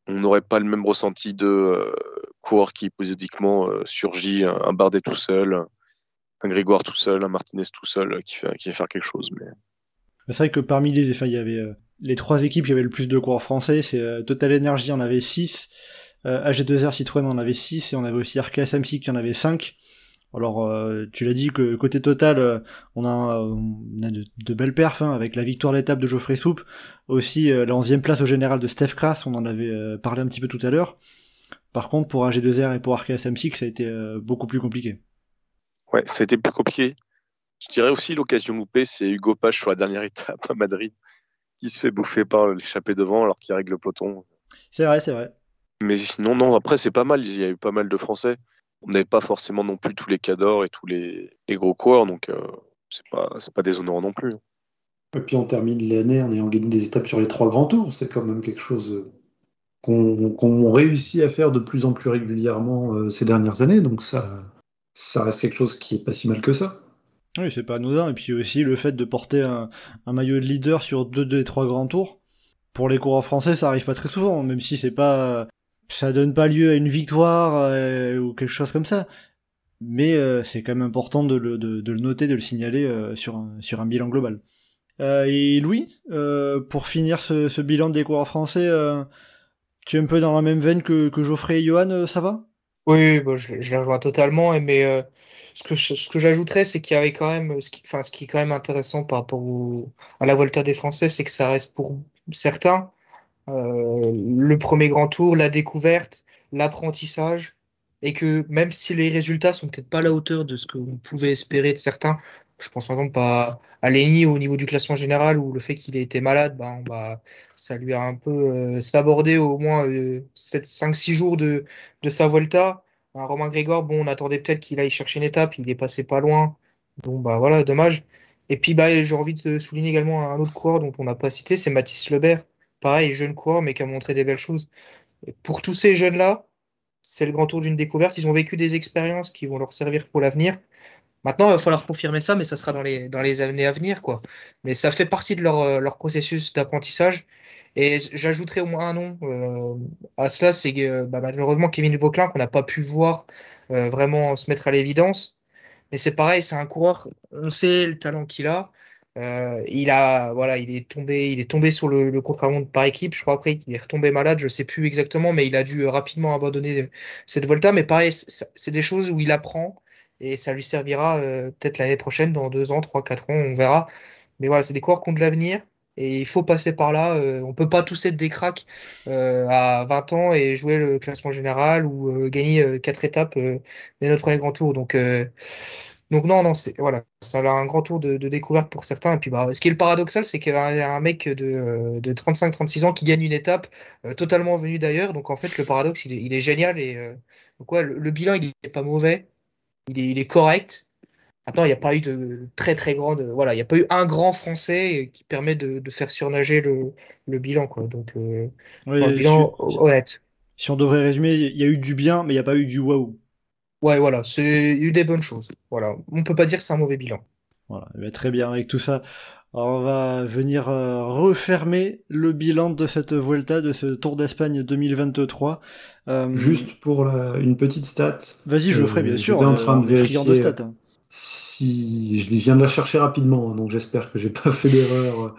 On n'aurait pas le même ressenti de euh, coureur qui épisodiquement euh, surgit, un, Bardet tout seul, un Grégoire tout seul, un Martinez tout seul euh, qui, fait, qui va faire quelque chose. Mais... C'est vrai que parmi les, enfin, il y avait euh, les trois équipes qui avaient le plus de coureurs français, c'est euh, Total Energy en avait 6, AG2R Citroën en avait 6, et on avait aussi RKS MC qui en avait 5. Alors, euh, tu l'as dit que côté total, euh, on a, on a de, de belles perfs hein, avec la victoire à l'étape de Geoffrey Soupe, aussi euh, la 11e place au général de Steph Kras, on en avait euh, parlé un petit peu tout à l'heure. Par contre, pour AG2R et pour RKS M6, ça a été euh, beaucoup plus compliqué. Ouais, ça a été plus compliqué. Je dirais aussi l'occasion loupée, c'est Hugo Page sur la dernière étape à Madrid, qui se fait bouffer par l'échappée devant alors qu'il règle le peloton. C'est vrai, c'est vrai. Mais sinon, non, après, c'est pas mal. Il y a eu pas mal de Français. On n'avait pas forcément non plus tous les cadors et tous les, les gros coureurs, donc euh, c'est pas, c'est pas déshonorant non plus. Et puis on termine l'année en ayant gagné des étapes sur les trois grands tours. C'est quand même quelque chose euh, qu'on qu'on réussit à faire de plus en plus régulièrement euh, ces dernières années. Donc ça, ça reste quelque chose qui est pas si mal que ça. Oui, c'est pas anodin. Et puis aussi le fait de porter un, un maillot de leader sur deux des trois grands tours. Pour les coureurs français, ça arrive pas très souvent, même si c'est pas, ça donne pas lieu à une victoire euh, ou quelque chose comme ça. Mais euh, c'est quand même important de le, de, de le noter, de le signaler euh, sur, un, sur un bilan global. Euh, et Louis, euh, pour finir ce, ce bilan des coureurs français, tu es un peu dans la même veine que, que Geoffrey et Johan, ça va? Oui, bon, je, je les rejoins totalement, mais ce que, ce que j'ajouterais, c'est qu'il y avait quand même, ce qui, enfin, ce qui est quand même intéressant par rapport au- à la Volta des Français, c'est que ça reste pour certains le premier grand tour, la découverte, l'apprentissage, et que même si les résultats sont peut-être pas à la hauteur de ce qu'on pouvait espérer de certains, je pense par exemple à, à Lenny au niveau du classement général, où le fait qu'il ait été malade, bah, ça lui a un peu euh, sabordé au moins euh, 5-6 jours de, de sa Volta. Un Romain Grégoire, bon, on attendait peut-être qu'il aille chercher une étape, il est passé pas loin. Bon, bah voilà, dommage. Et puis, bah, j'ai envie de souligner également un autre coureur dont on n'a pas cité, c'est Mathis Lebert. Pareil, jeune coureur, mais qui a montré des belles choses. Pour tous ces jeunes-là, c'est le grand tour d'une découverte. Ils ont vécu des expériences qui vont leur servir pour l'avenir. Maintenant, il va falloir confirmer ça, mais ça sera dans les, années à venir, quoi. Mais ça fait partie de leur, euh, processus d'apprentissage. Et j'ajouterai au moins un nom euh, à cela, c'est euh, bah, malheureusement Kevin Vauclin qu'on n'a pas pu voir vraiment se mettre à l'évidence. Mais c'est pareil, c'est un coureur, on sait le talent qu'il a. Euh, il a, voilà, il est tombé, il est tombé sur le, le contre-la-montre par équipe. Je crois après qu'il est retombé malade, je sais plus exactement, mais il a dû rapidement abandonner cette Volta. Mais pareil, c'est des choses où il apprend et ça lui servira euh, peut-être l'année prochaine, dans deux ans, trois, quatre ans, on verra. Mais voilà, c'est des coureurs qui ont de l'avenir et il faut passer par là. Euh, on peut pas tous être des cracks euh, à 20 ans et jouer le classement général ou euh, gagner euh, quatre étapes euh, dès notre premier grand tour. Donc, euh, donc non, non, c'est voilà, ça a un grand tour de, de découverte pour certains. Et puis, bah, ce qui est le paradoxal, c'est qu'il y a un mec de, euh, de 35-36 ans qui gagne une étape euh, totalement venu d'ailleurs. Donc, en fait, le paradoxe, il est, il est génial. Et euh, donc, ouais, le, le bilan, il est pas mauvais, il est, il est correct. Maintenant, il n'y a pas eu de très très grande. Voilà, il n'y a pas eu un grand français qui permet de, de faire surnager le, le bilan, quoi. Donc, euh, Oui, un bilan si, honnête. si on devrait résumer, il y a eu du bien, mais il n'y a pas eu du waouh. Ouais, voilà, c'est il y a eu des bonnes choses. Voilà, on peut pas dire que c'est un mauvais bilan. Voilà, eh ben, très bien avec tout ça. Alors, on va venir euh, refermer le bilan de cette Vuelta, de ce Tour d'Espagne 2023. Euh, Juste pour la- une petite stat. Vas-y, je le euh, ferai, bien sûr. En euh, train de stats. hein. si je viens de la chercher rapidement, hein, donc j'espère que j'ai pas fait d'erreur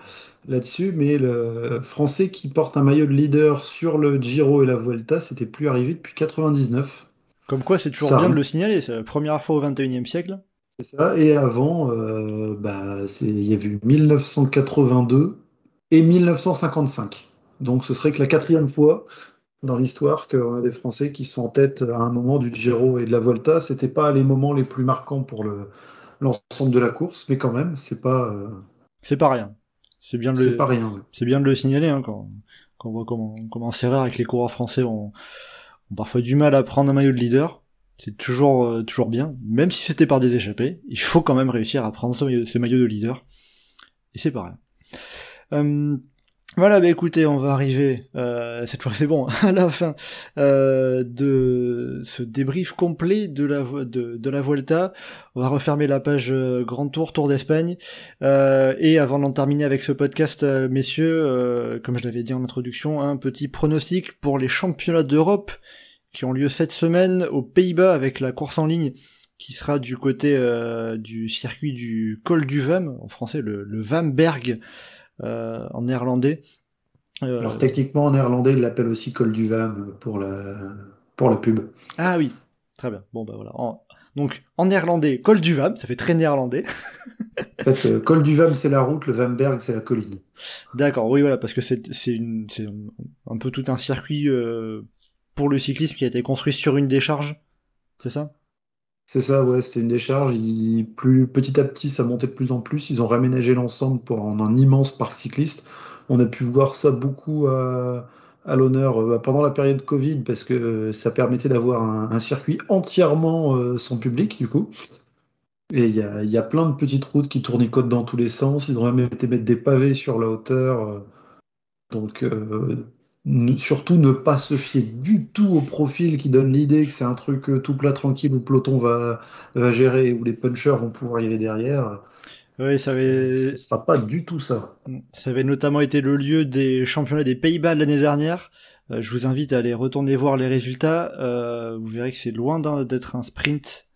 là-dessus. Mais le Français qui porte un maillot de leader sur le Giro et la Vuelta, c'était plus arrivé depuis 99. Comme quoi, c'est toujours Ça, bien de le signaler. C'est la première fois au 21e siècle. C'est ça. Et avant, euh, bah, il y avait eu 1982 et 1955. Donc ce serait que la quatrième fois dans l'histoire qu'on a des Français qui sont en tête à un moment du Giro et de la Volta. C'était pas les moments les plus marquants pour le- l'ensemble de la course, mais quand même, c'est pas, euh, C'est pas rien. C'est bien de c'est le, pas rien. ouais. c'est bien de le signaler hein, quand, quand on voit comment, comment c'est rare que les coureurs français ont parfois du mal à prendre un maillot de leader. C'est toujours, euh, toujours bien. Même si c'était par des échappées, il faut quand même réussir à prendre ce maillot, de leader. Et c'est. Euh, Voilà, bah écoutez, on va arriver, euh, cette fois c'est bon, à la fin euh, de ce débrief complet de la, de, de, la Vuelta. On va refermer la page euh, Grand Tour, Tour d'Espagne. Euh, et avant d'en terminer avec ce podcast, euh, messieurs, comme je l'avais dit en introduction, un petit pronostic pour les championnats d'Europe qui ont lieu cette semaine aux Pays-Bas avec la course en ligne qui sera du côté du circuit du Col du Vam, en français le, le Vamberg. Euh, en néerlandais. Euh, Alors techniquement en néerlandais, il l'appelle aussi Col du Vam pour la, pour la pub. Ah oui, très bien. Bon bah voilà. Donc en néerlandais, Col du Vam, ça fait très néerlandais. en fait, euh, Col du Vam c'est la route, le Vamberg c'est la colline. D'accord, oui voilà, parce que c'est un peu tout un circuit pour le cyclisme qui a été construit sur une décharge, c'est ça? C'est ça, ouais, c'est une décharge. plus, petit à petit, ça montait de plus en plus. Ils ont réaménagé l'ensemble pour en un immense parc cycliste. On a pu voir ça beaucoup à, l'honneur euh, pendant la période Covid parce que euh, ça permettait d'avoir un, circuit entièrement euh, sans public, du coup. Et il y a, plein de petites routes qui tournicotent dans tous les sens. Ils ont même été mettre des pavés sur la hauteur. Donc, surtout ne pas se fier du tout au profil qui donne l'idée que c'est un truc euh, tout plat tranquille où le peloton va, va gérer, où les punchers vont pouvoir y aller derrière. Oui, ça avait. Ce sera pas du tout ça. Ça avait notamment été le lieu des championnats des Pays-Bas l'année dernière. Euh, je vous invite à aller retourner voir les résultats. Euh, vous verrez que c'est loin d'être un sprint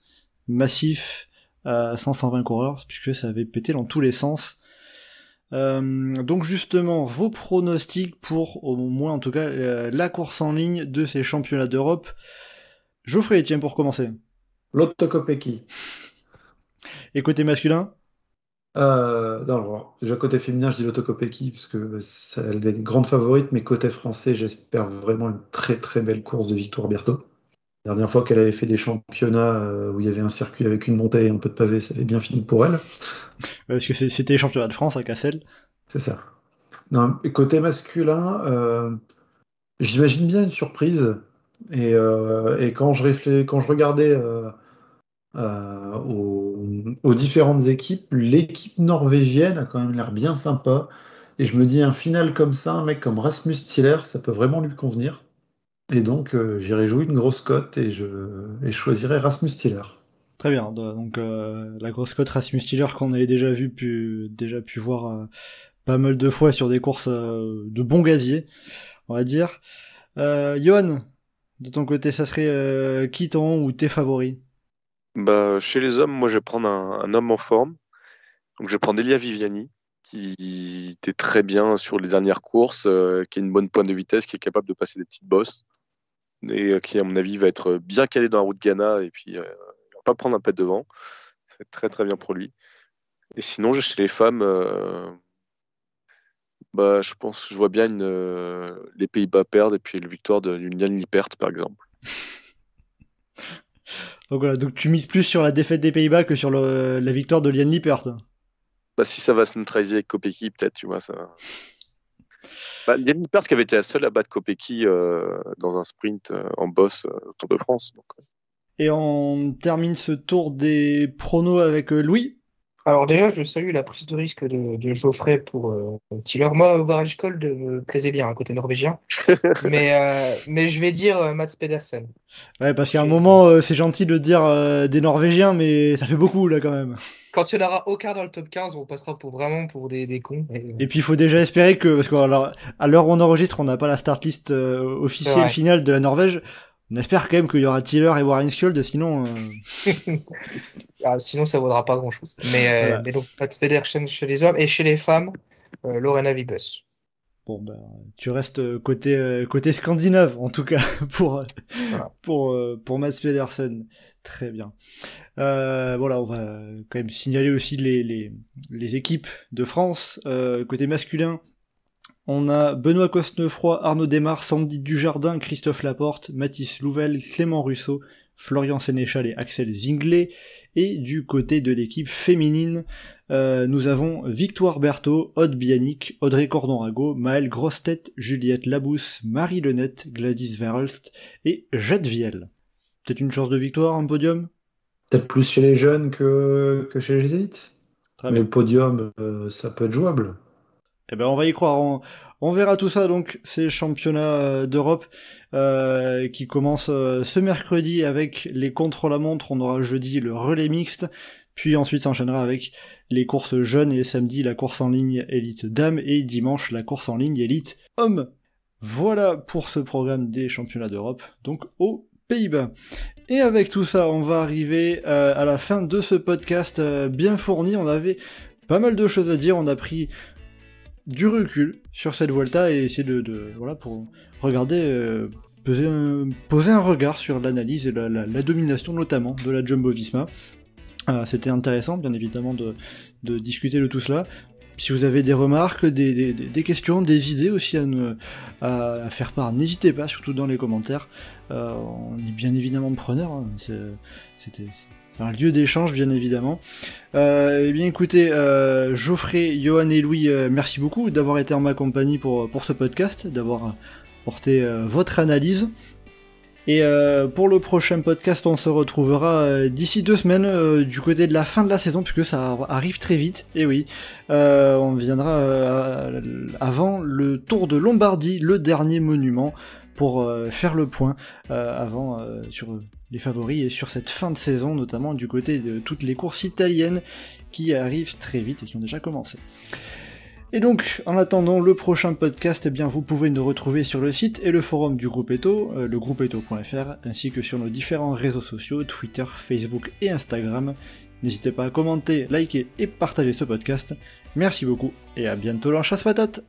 massif à 100-120 coureurs, puisque ça avait pété dans tous les sens. Euh, donc justement, vos pronostics pour, au moins en tout cas, euh, la course en ligne de ces championnats d'Europe. Geoffrey, tiens, pour commencer. L'Ottokopeki. Et côté masculin? Euh, non, déjà côté féminin, je dis l'Ottokopeki parce que c'est une grande favorite, mais côté français, j'espère vraiment une très très belle course de Victoire Berthaud. La dernière fois qu'elle avait fait des championnats euh, où il y avait un circuit avec une montée et un peu de pavé, ça avait bien fini pour elle. parce que c'était les championnats de France à Cassel. C'est ça. Non, côté masculin, euh, j'imagine bien une surprise. Et, euh, quand, je quand je regardais aux, différentes équipes, l'équipe norvégienne a quand même l'air bien sympa. Et je me dis, un final comme ça, un mec comme Rasmus Tiller, ça peut vraiment lui convenir. Et donc, euh, j'irai jouer une grosse cote et je, et je choisirai Rasmus Tiller. Très bien. Donc, euh, la grosse cote Rasmus Tiller qu'on avait déjà vu, pu, déjà pu voir euh, pas mal de fois sur des courses de bon gazier, on va dire. Johan, de ton côté, ça serait qui ton ou tes favoris? Bah, Chez les hommes, moi, je vais prendre un, homme en forme. Donc, je vais prendre Elia Viviani qui était très bien sur les dernières courses, qui a une bonne pointe de vitesse, qui est capable de passer des petites bosses et euh, qui, à mon avis, va être bien calé dans la route Ghana et puis euh, il va pas prendre un pet devant. C'est très très bien pour lui. Et sinon, chez les femmes, euh, bah, je pense, je vois bien une, les Pays-Bas perdre et puis la victoire de Yann Lippert, par exemple. donc voilà, donc tu mises plus sur la défaite des Pays-Bas que sur la victoire de Lian Lippert. Bah, si ça va se neutraliser avec Kopecky, peut-être, tu vois, ça. Bah, Yann Lippert qui avait été la seule à battre Kopecky euh, dans un sprint euh, en boss euh, Tour de France. Et on termine ce tour des pronos avec Louis. Alors déjà, je salue la prise de risque de, Geoffrey pour euh, Tiller. Moi, Ovarage Cold me plaisait bien, à côté norvégien. mais, mais je vais dire Mats Pedersen. Ouais, parce qu'à un moment, c'est gentil de dire des Norvégiens, mais ça fait beaucoup là quand même quand il n'y en aura aucun dans le top 15, on passera pour vraiment pour des, des cons. Et, puis il faut déjà espérer que, parce qu'à l'heure où on enregistre, on n'a pas la start list euh, officielle finale de la Norvège. On espère quand même qu'il y aura Tiller et Warren Skjold, sinon. Euh, ah, sinon, ça vaudra pas grand chose. Mais, euh, mais donc, Pat Pedersen chez les hommes et chez les femmes, Lorena Vibus. Bon, ben, tu restes côté, côté scandinave, en tout cas, pour, pour, pour Mats Pedersen. Très bien. Euh, voilà, on va quand même signaler aussi les, les, les équipes de France. Euh, côté masculin, on a Benoît Cosnefroy, Arnaud Desmar, Sandy Dujardin, Christophe Laporte, Mathis Louvel, Clément Russo, Florian Sénéchal et Axel Zinglet. Et du côté de l'équipe féminine, euh, nous avons Victoire Berthaud, Aude Bianic, Audrey Cordon-Rago, Maëlle Grostet, Juliette Labousse, Marie Lenette, Gladys Verhulst et Jade Viel. Peut-être une chance de victoire, un podium? Peut-être plus chez les jeunes que, que chez les élites. Mais le podium, euh, ça peut être jouable. Eh ben, on va y croire. On, verra tout ça donc ces championnats euh, d'Europe euh, qui commencent euh, ce mercredi avec les contre-la-montre. On aura jeudi le relais mixte, puis ensuite s'enchaînera avec les courses jeunes et samedi la course en ligne élite dame et dimanche la course en ligne élite homme. Voilà pour ce programme des championnats d'Europe, donc aux Pays-Bas. Et avec tout ça, on va arriver à la fin de ce podcast bien fourni. On avait pas mal de choses à dire. On a pris du recul sur cette Vuelta et essayer de, voilà pour regarder euh, poser, un, poser, un, regard sur l'analyse et la, domination notamment de la Jumbo Visma. Euh, c'était intéressant bien évidemment de, discuter de tout cela. Si vous avez des remarques, des, questions, des idées aussi à, à, faire part, n'hésitez pas, surtout dans les commentaires. Euh, on est bien évidemment preneur. Hein. C'était un lieu d'échange bien évidemment. Euh, eh bien écoutez, euh, Geoffrey, Johan et Louis, euh, merci beaucoup d'avoir été en ma compagnie pour, pour ce podcast, d'avoir porté votre analyse. Et pour le prochain podcast, on se retrouvera d'ici deux semaines du côté de la fin de la saison, puisque ça arrive très vite. Et oui, on viendra avant le Tour de Lombardie, le dernier monument, pour faire le point avant sur les favoris et sur cette fin de saison, notamment du côté de toutes les courses italiennes qui arrivent très vite et qui ont déjà commencé. Et donc, en attendant le prochain podcast, eh bien, vous pouvez nous retrouver sur le site et le forum du groupe Eto, euh, le ainsi que sur nos différents réseaux sociaux, Twitter, Facebook et Instagram. N'hésitez pas à commenter, liker et partager ce podcast. Merci beaucoup et à bientôt dans Patate